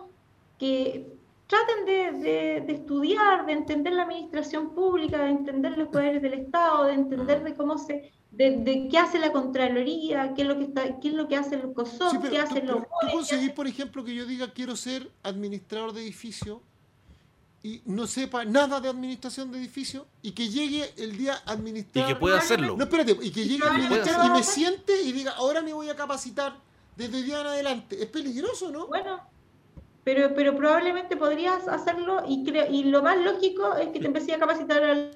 que traten de, de, estudiar, de entender la administración pública, de entender los poderes del Estado, de entender de cómo se... De, qué hace la Contraloría, qué es lo que está, qué es lo que hace el COSOC, qué hace los... ¿Tú conseguís, por ejemplo, que yo diga quiero ser administrador de edificio y no sepa nada de administración de edificios y que llegue el día administrar. Y que pueda hacerlo. No, espérate, y que llegue administrar y me siente y diga, ahora me voy a capacitar desde el día en adelante. Es peligroso, ¿no? Bueno, pero, pero probablemente podrías hacerlo y, y lo más lógico es que te empecé a capacitar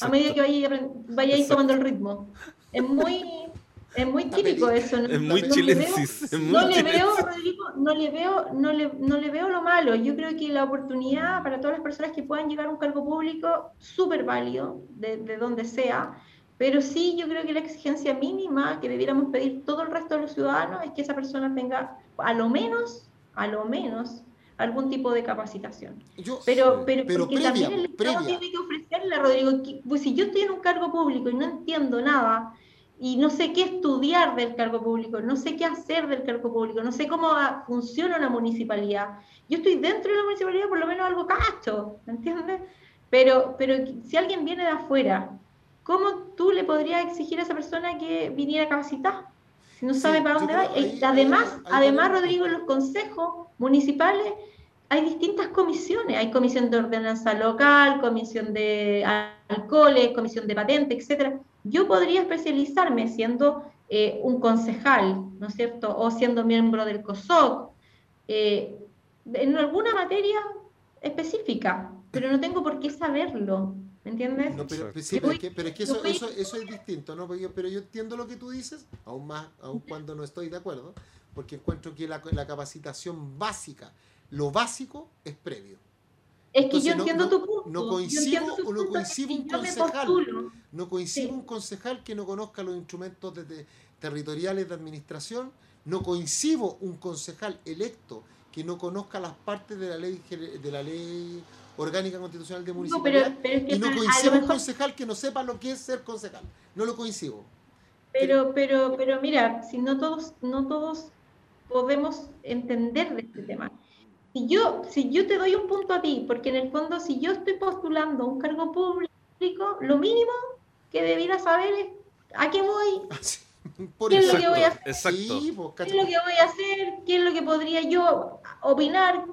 a medida que vayas vaya tomando el ritmo. Es muy es muy típico eso. ¿no? Es muy no chilensis. no, le veo, no le veo, no le, no le veo lo malo. Yo creo que la oportunidad para todas las personas que puedan llegar a un cargo público, súper válido, de, de donde sea. Pero sí, yo creo que la exigencia mínima que debiéramos pedir todo el resto de los ciudadanos es que esa persona tenga, a lo menos, a lo menos, algún tipo de capacitación. pero, pero, porque también el Estado tiene que ofrecerle, Rodrigo, pues si yo estoy en un cargo público y no entiendo nada, y no sé qué estudiar del cargo público, no sé qué hacer del cargo público, no sé cómo funciona una municipalidad. Yo estoy dentro de la municipalidad, por lo menos algo cacho, ¿me entiendes? Pero, pero si alguien viene de afuera, ¿cómo tú le podrías exigir a esa persona que viniera capacitar? Si no sabe para dónde va. además, además Rodrigo, en los consejos municipales hay distintas comisiones. Hay comisión de ordenanza local, comisión de alcoholes, comisión de patente, etcétera yo podría especializarme siendo eh, un concejal, ¿no es cierto? O siendo miembro del COSOC, eh, en alguna materia específica, pero no tengo por qué saberlo. ¿Me entiendes? pero, sí, pero, es que, pero, es que, eso, eso, eso, es distinto, ¿no? Pero yo, pero yo entiendo lo que tú dices, aún más, aún cuando no estoy de acuerdo, porque encuentro que la, la capacitación básica, lo básico es previo. Es que yo entiendo tu punto. No coincido, no coincido un concejal. No coincido un concejal que no conozca los instrumentos territoriales de administración. No coincido un concejal electo que no conozca las partes de la ley de la ley orgánica constitucional de municipalidad. y no coincido un concejal que no sepa lo que es ser concejal. No lo coincido. Pero, pero, pero mira, si no todos, no todos podemos entender de este tema si yo, si yo te doy un punto a ti, porque en el fondo si yo estoy postulando un cargo público, lo mínimo que debiera saber es a qué voy, <laughs> ah, qué es lo que voy a hacer, qué es lo que voy a hacer, qué es lo que podría yo opinar,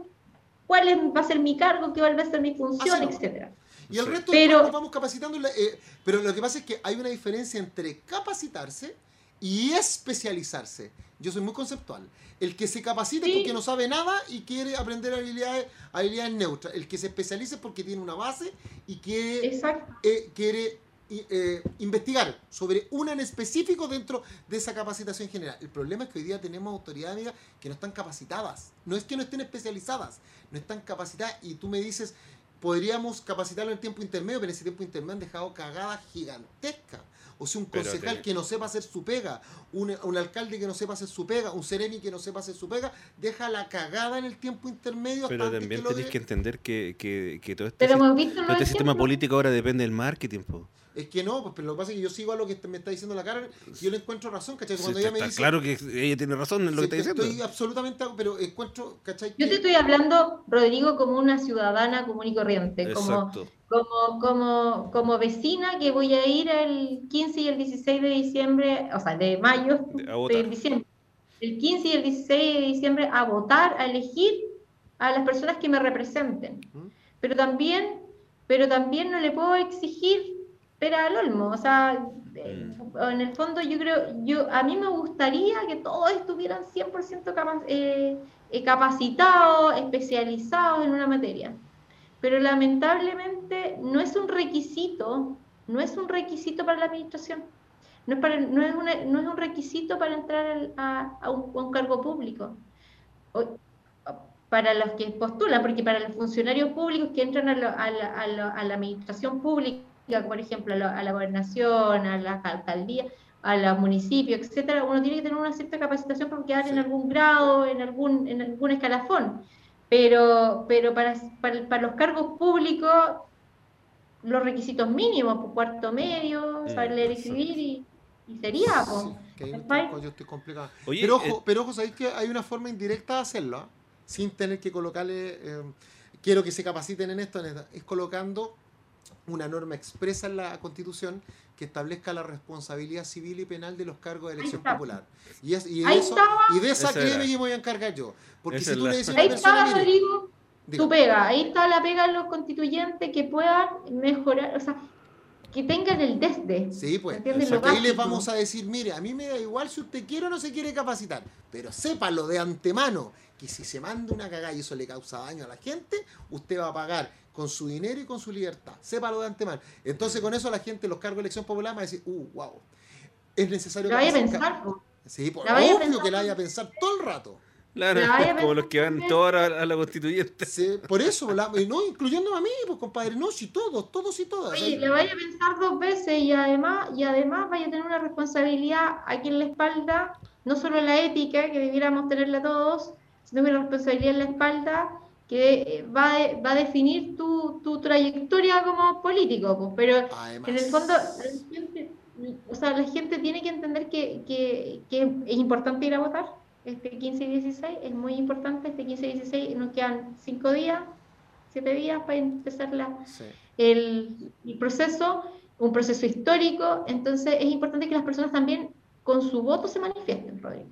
cuál va a ser mi cargo, qué va a ser mi función, etcétera. Y el resto pero, nos vamos capacitando, eh, pero lo que pasa es que hay una diferencia entre capacitarse y especializarse. Yo soy muy conceptual. El que se capacita porque no sabe nada y quiere aprender habilidades, habilidades neutras. El que se especializa porque tiene una base y quiere, eh, quiere eh, investigar sobre una en específico dentro de esa capacitación general. El problema es que hoy día tenemos autoridades que no están capacitadas. No es que no estén especializadas, no están capacitadas. Y tú me dices, podríamos capacitarlo en tiempo intermedio, pero en ese tiempo intermedio han dejado cagadas gigantescas. O sea, un concejal que no sepa hacer su pega, un, alcalde que no sepa hacer su pega, un seremi que no sepa hacer su pega, deja la cagada en el tiempo intermedio. Pero también tenéis que entender que, que, todo este, este sistema político ahora depende del marketing. Es que no, pues, pero lo que pasa es que yo sigo a lo que me está diciendo la cara y yo le encuentro razón, ¿cachai? Cuando ella me dice, claro que ella tiene razón en lo que está diciendo. Estoy absolutamente, pero encuentro, ¿cachai? Yo te estoy hablando, Rodrigo, como una ciudadana común y corriente, como, como, como, como vecina que voy a ir el 15 y el 16 de diciembre, o sea, de mayo, de diciembre, el 15 y el 16 de diciembre a votar, a elegir a las personas que me representen. Pero también, pero también no le puedo exigir pera al olmo. O sea, mm. en el fondo yo creo, yo a mí me gustaría que todos estuvieran 100% eh, eh, capacitados, especializados en una materia. Pero lamentablemente no es un requisito, no es un requisito para la administración. No es, para, no es, no es un requisito para entrar a, un, cargo público. para los que postulan, porque para los funcionarios públicos que entran a, a la administración pública, por ejemplo, a la, gobernación, a las alcaldías, a los municipios, etcétera, uno tiene que tener una cierta capacitación para quedar en algún grado, en algún, en algún escalafón. Pero, pero para, para, los cargos públicos, los requisitos mínimos, por pues, cuarto medio, saber leer y escribir, y, sería, yo estoy complicado. pero, ojo, eh, pero ojo, sabéis que hay una forma indirecta de hacerlo, ¿ah? sin tener que colocarle, eh, quiero que se capaciten en esto, en es colocando una norma expresa en la Constitución que establezca la responsabilidad civil y penal de los cargos de elección popular. Y, es, y, eso, y de esa créeme me voy a encargar yo. Porque si tú le dices Ahí está, Rodrigo, tu pega. Ahí está la pega de los constituyentes que puedan mejorar, o sea, que tengan el desde. Sí, pues. Ahí les vamos a decir, mire, a mí me da igual si usted quiere o no se quiere capacitar, pero sépalo de antemano que si se manda una cagada y eso le causa daño a la gente, usted va a pagar con su dinero y con su libertad. Sépalo de antemano. Entonces, con eso la gente, los cargos de elección popular, va a decir, uh, wow. Es necesario que. vaya a pensar. Sí, por obvio que la vaya a pensar todo el rato. Claro, <laughs> como los que van todos a, la constituyente. Sí, por eso, no, incluyéndome a mí, pues compadre, no, si todos, todos y todas. Oye, le vaya a pensar dos veces y además, y además vaya a tener una responsabilidad aquí en la espalda, no solo la ética, que debiéramos tenerla todos, sino una responsabilidad en la espalda que eh, va, va a definir tu, tu trayectoria como político, pues, pero en el fondo la gente, o sea, la gente tiene que entender que, que, que, es importante ir a votar este 15 y 16, es muy importante, este 15 y 16 nos quedan cinco días, siete días para empezar la, el, el proceso, un proceso histórico, entonces es importante que las personas también con su voto se manifiesten, Rodrigo.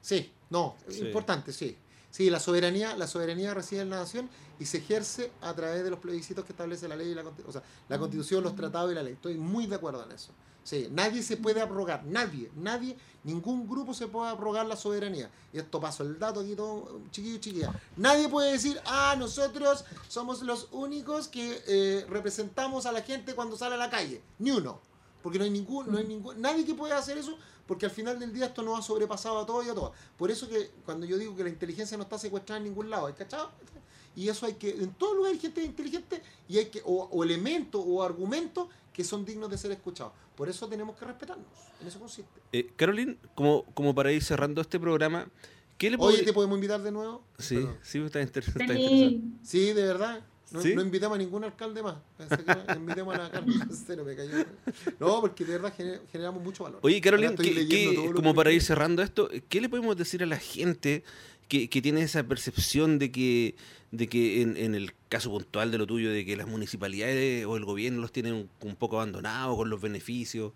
Sí, no, es importante, sí. Sí, la soberanía, la soberanía reside en la nación y se ejerce a través de los plebiscitos que establece la ley y la o sea, la constitución, los tratados y la ley. Estoy muy de acuerdo en eso. Sí, nadie se puede abrogar, nadie, nadie, ningún grupo se puede abrogar la soberanía. Y esto paso el dato aquí todo, chiquillo, chiquilla. Nadie puede decir, ah, nosotros somos los únicos que eh, representamos a la gente cuando sale a la calle. Ni uno. Porque no hay ningún, no hay ningún, nadie que pueda hacer eso porque al final del día esto no ha sobrepasado a todo y a todas. Por eso que cuando yo digo que la inteligencia no está secuestrada en ningún lado, ¿hay cachado? Y eso hay que, en todo lugar hay gente inteligente y hay que, o, elementos o argumentos que son dignos de ser escuchados. Por eso tenemos que respetarnos. En eso consiste. Eh, Caroline, como, como para ir cerrando este programa, ¿qué le Oye, ¿te podemos invitar de nuevo? Sí, sí, está, interesante. Sí, de verdad. No, invitamos a ningún alcalde más. invitemos a la <laughs> me cayó. No, porque de verdad generamos mucho valor. Oye, Carolina, como para ir cerrando esto, ¿qué le podemos decir a la gente que, tiene esa percepción de que, de que en, el caso puntual de lo tuyo, de que las municipalidades o el gobierno los tienen un, poco abandonados con los beneficios?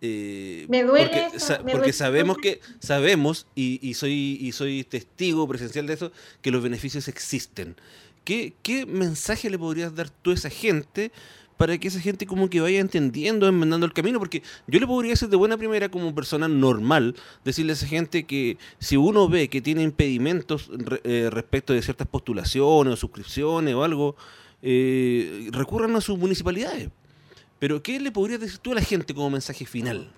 Eh, me duele porque, eso, porque sabemos que sabemos y, y, soy y soy testigo presencial de eso que los beneficios existen ¿Qué, mensaje le podrías dar tú a esa gente para que esa gente como que vaya entendiendo, enmendando el camino, porque yo le podría decir de buena primera como persona normal, decirle a esa gente que si uno ve que tiene impedimentos eh, respecto de ciertas postulaciones o suscripciones o algo, eh, recurran a sus municipalidades. Pero ¿qué le podrías decir tú a la gente como mensaje final?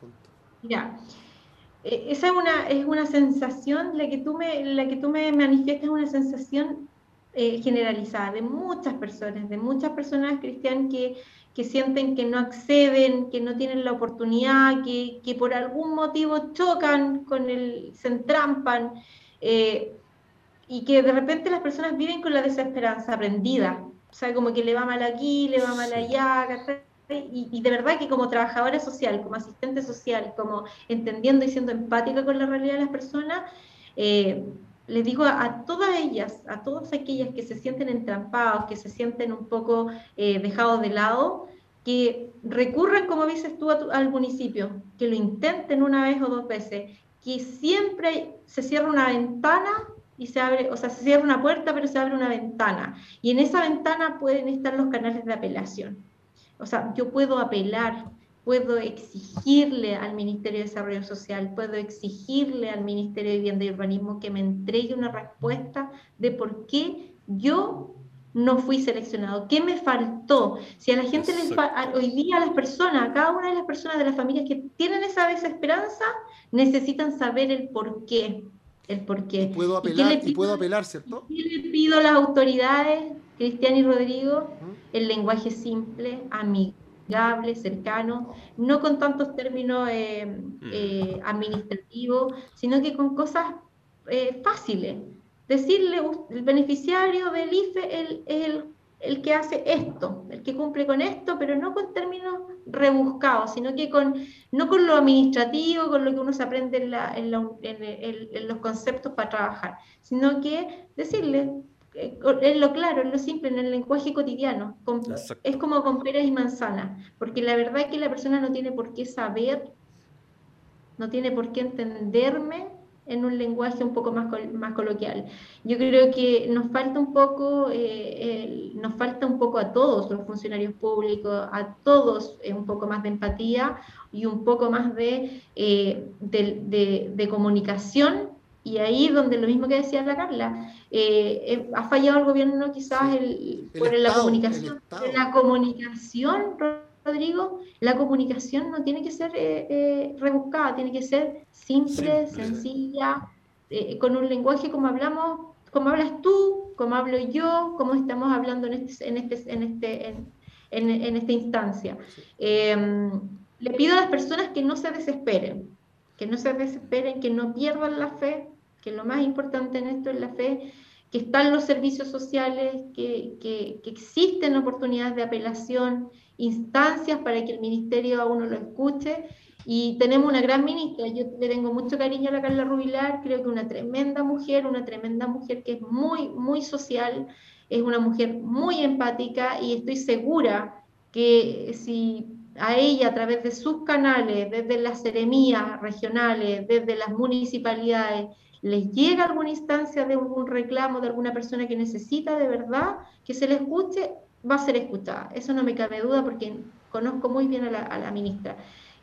Mira, e, esa es una, es una sensación, la que tú me, la que tú me manifiestas es una sensación eh, generalizada de muchas personas, de muchas personas cristianas que, que, sienten que no acceden, que no tienen la oportunidad, que, que por algún motivo chocan con el, se entrampan, eh, y que de repente las personas viven con la desesperanza aprendida, o sea, como que le va mal aquí, le va mal allá, y, de verdad que como trabajadora social, como asistente social, como entendiendo y siendo empática con la realidad de las personas, eh, les digo a, todas ellas, a todas aquellas que se sienten entrampados, que se sienten un poco eh, dejados de lado, que recurran, como dices tú, al municipio, que lo intenten una vez o dos veces, que siempre se cierra una ventana y se abre, o sea, se cierra una puerta, pero se abre una ventana. Y en esa ventana pueden estar los canales de apelación. O sea, yo puedo apelar, puedo exigirle al Ministerio de Desarrollo Social, puedo exigirle al Ministerio de Vivienda y Urbanismo que me entregue una respuesta de por qué yo no fui seleccionado, qué me faltó. Si a la gente le hoy día a las personas, a cada una de las personas de las familias que tienen esa desesperanza, necesitan saber el por qué. El por qué. puedo apelar, y, puedo apelar, ¿cierto? ¿Qué le pido a las autoridades, Cristian y Rodrigo? el lenguaje simple, amigable, cercano, no con tantos términos eh, mm. eh, administrativos, sino que con cosas eh, fáciles. Decirle, el beneficiario del IFE es el, el, que hace esto, el que cumple con esto, pero no con términos rebuscados, sino que con, no con lo administrativo, con lo que uno se aprende en, en los conceptos para trabajar, sino que decirle, en lo claro, en lo simple, en el lenguaje cotidiano. es como con peras y manzanas, porque la verdad es que la persona no tiene por qué saber, no tiene por qué entenderme en un lenguaje un poco más, más coloquial. Yo creo que nos falta un poco, eh, nos falta un poco a todos los funcionarios públicos, a todos eh, un poco más de empatía y un poco más de, eh, de, de comunicación y ahí donde lo mismo que decía la Carla, eh, eh, ha fallado el gobierno quizás el, por la comunicación. La comunicación, Rodrigo, la comunicación no tiene que ser eh, rebuscada, tiene que ser simple, sencilla, con un lenguaje como hablamos, como hablas tú, como hablo yo, como estamos hablando en, este, en, este, en, este, en, en esta instancia. Em, le pido a las personas que no se desesperen, que no se desesperen, que no pierdan la fe, que lo más importante en esto es la fe, que están los servicios sociales, que, que, existen oportunidades de apelación, instancias para que el ministerio a uno lo escuche. Y tenemos una gran ministra, yo le tengo mucho cariño a la Carla Rubilar, creo que una tremenda mujer, una tremenda mujer que es muy, muy social, es una mujer muy empática y estoy segura que si a ella a través de sus canales, desde las seremías regionales, desde las municipalidades, les llega alguna instancia de un reclamo de alguna persona que necesita de verdad que se le escuche, va a ser escuchada. Eso no me cabe duda porque conozco muy bien a la, ministra.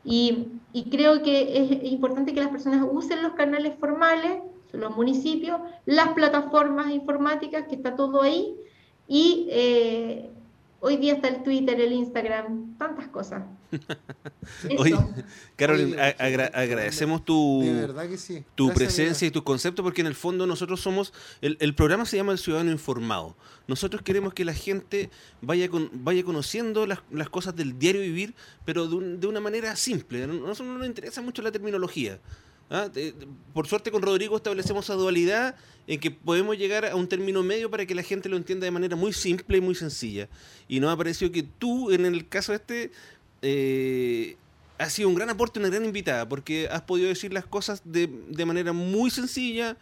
Y, creo que es importante que las personas usen los canales formales, los municipios, las plataformas informáticas, que está todo ahí, y eh, hoy día está el Twitter, el Instagram, tantas cosas. <laughs> Oye, Carolyn, agradecemos tu, tu presencia y tus conceptos porque en el fondo nosotros somos, el, programa se llama El Ciudadano Informado. Nosotros queremos que la gente vaya, con, vaya conociendo las, cosas del diario vivir, pero de, una manera simple. A nosotros no nos interesa mucho la terminología. ¿Ah? Por suerte con Rodrigo establecemos esa dualidad en que podemos llegar a un término medio para que la gente lo entienda de manera muy simple y muy sencilla. Y nos ha parecido que tú, en el caso este, eh, ha sido un gran aporte, una gran invitada, porque has podido decir las cosas de, de manera muy sencilla,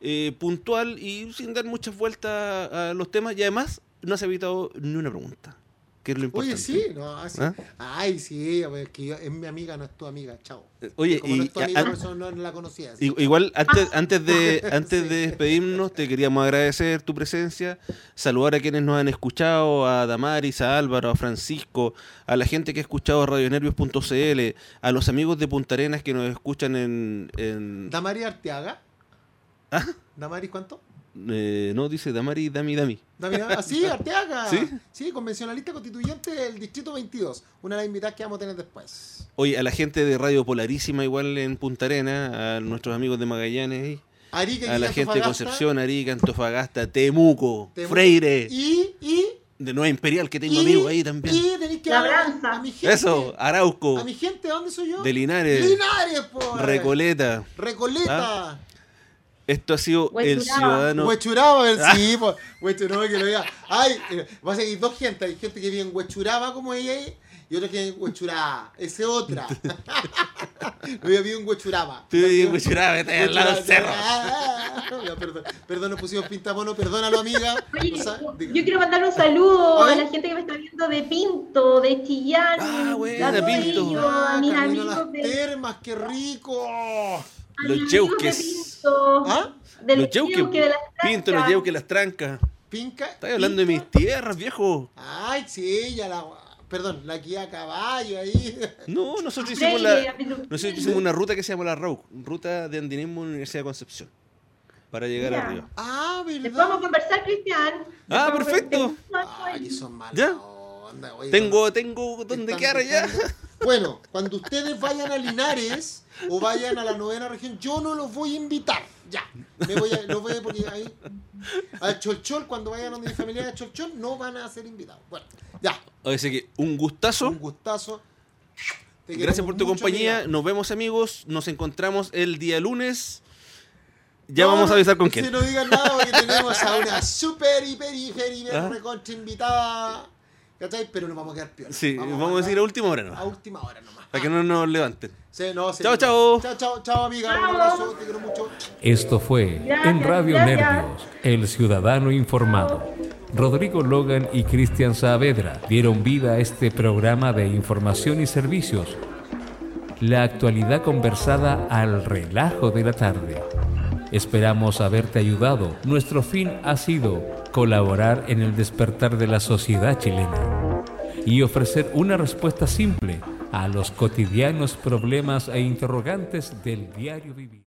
eh, puntual y sin dar muchas vueltas a los temas y además no has evitado ni una pregunta que es lo importante. Oye, sí, no, así, ¿Ah? ay, sí, es que es mi amiga, no es tu amiga, chao. Eh, oye, y, no eso no la conocía. Igual, antes, antes, de, <laughs> antes de despedirnos, te queríamos agradecer tu presencia, saludar a quienes nos han escuchado, a Damaris, a Álvaro, a Francisco, a la gente que ha escuchado radionervios.cl, a los amigos de Punta Arenas que nos escuchan en... en... ¿Damaris Arteaga? ¿Ah? ¿Damaris cuánto? Eh, no, dice Damari, Dami, Dami. Dami, Dami. Así, ah, <laughs> Arteaga. ¿Sí? Sí, convencionalista constituyente del Distrito 22. Una de las invitadas que vamos a tener después. Oye, a la gente de Radio Polarísima, igual en Punta Arena, a nuestros amigos de Magallanes. Arica, a la gente de Concepción, Arica, Antofagasta, Temuco, Freire. Y, y de Nueva Imperial, que tengo amigos ahí también. Y tenéis que hablar a, mi gente. Eso, Arauco. A mi gente, ¿dónde soy yo? De Linares. Linares, por. Recoleta. Recoleta. ¿Ah? Esto ha sido el ciudadano. Huechuraba, ah. sí, pues. Huechuraba que lo diga. Ay, eh, va a seguir dos gente. Hay gente que vive en Huechuraba como ella y otra que vive en Huechuraba. Esa es otra. <laughs> <laughs> Yo vivo en Huechuraba. Tú vives en Huechuraba, estás al lado del cerro. perdón, perdón, nos pusimos pintamono, perdónalo, amiga. Oye, yo quiero mandar un saludo a, la gente que me está viendo de Pinto, de Chillán. Ah, bueno, de Pinto. a mis amigos las termas, qué rico. Los yeuques. ¿Ah? los yeuques. De las Pinto, los yeuques, las trancas. Pinca. Estás hablando de mis tierras, viejo. Ay, sí, ya la. Perdón, la guía a caballo ahí. <laughs> No, nosotros hicimos, la, nosotros hicimos una ruta que se llama la RAUC, ruta de andinismo en la Universidad de Concepción, para llegar arriba. Ah, ¿verdad? vamos a conversar, Cristian. Ah, perfecto. Ay, son malos. ¿Ya? tengo, tengo donde quedar allá. Bueno, cuando ustedes vayan a Linares o vayan a la novena región, yo no los voy a invitar. Ya. Me voy a, los voy a poner ahí. A Cholchol, cuando vayan a mi familia de Cholchol, no van a ser invitados. Bueno, ya. Así que un gustazo. Un gustazo. Gracias por tu compañía. Nos vemos, amigos. Nos encontramos el día lunes. Ya vamos a avisar con quién. No digan nada, porque tenemos a una <laughs> super, hiper, hiper, hiper ¿Ah? recontra invitada ¿Cachai? Pero nos vamos a quedar peor. Sí, vamos, a, decir a última hora ¿no? A última hora nomás. Para que no nos levanten. Sí, no, sí, chao, chao. Chao, chao, chao, amiga. Un abrazo, te quiero mucho. Esto fue en Radio Nervios, El Ciudadano Informado. Rodrigo Logan y Cristian Saavedra dieron vida a este programa de información y servicios. La actualidad conversada al relajo de la tarde. Esperamos haberte ayudado. Nuestro fin ha sido colaborar en el despertar de la sociedad chilena y ofrecer una respuesta simple a los cotidianos problemas e interrogantes del diario vivir.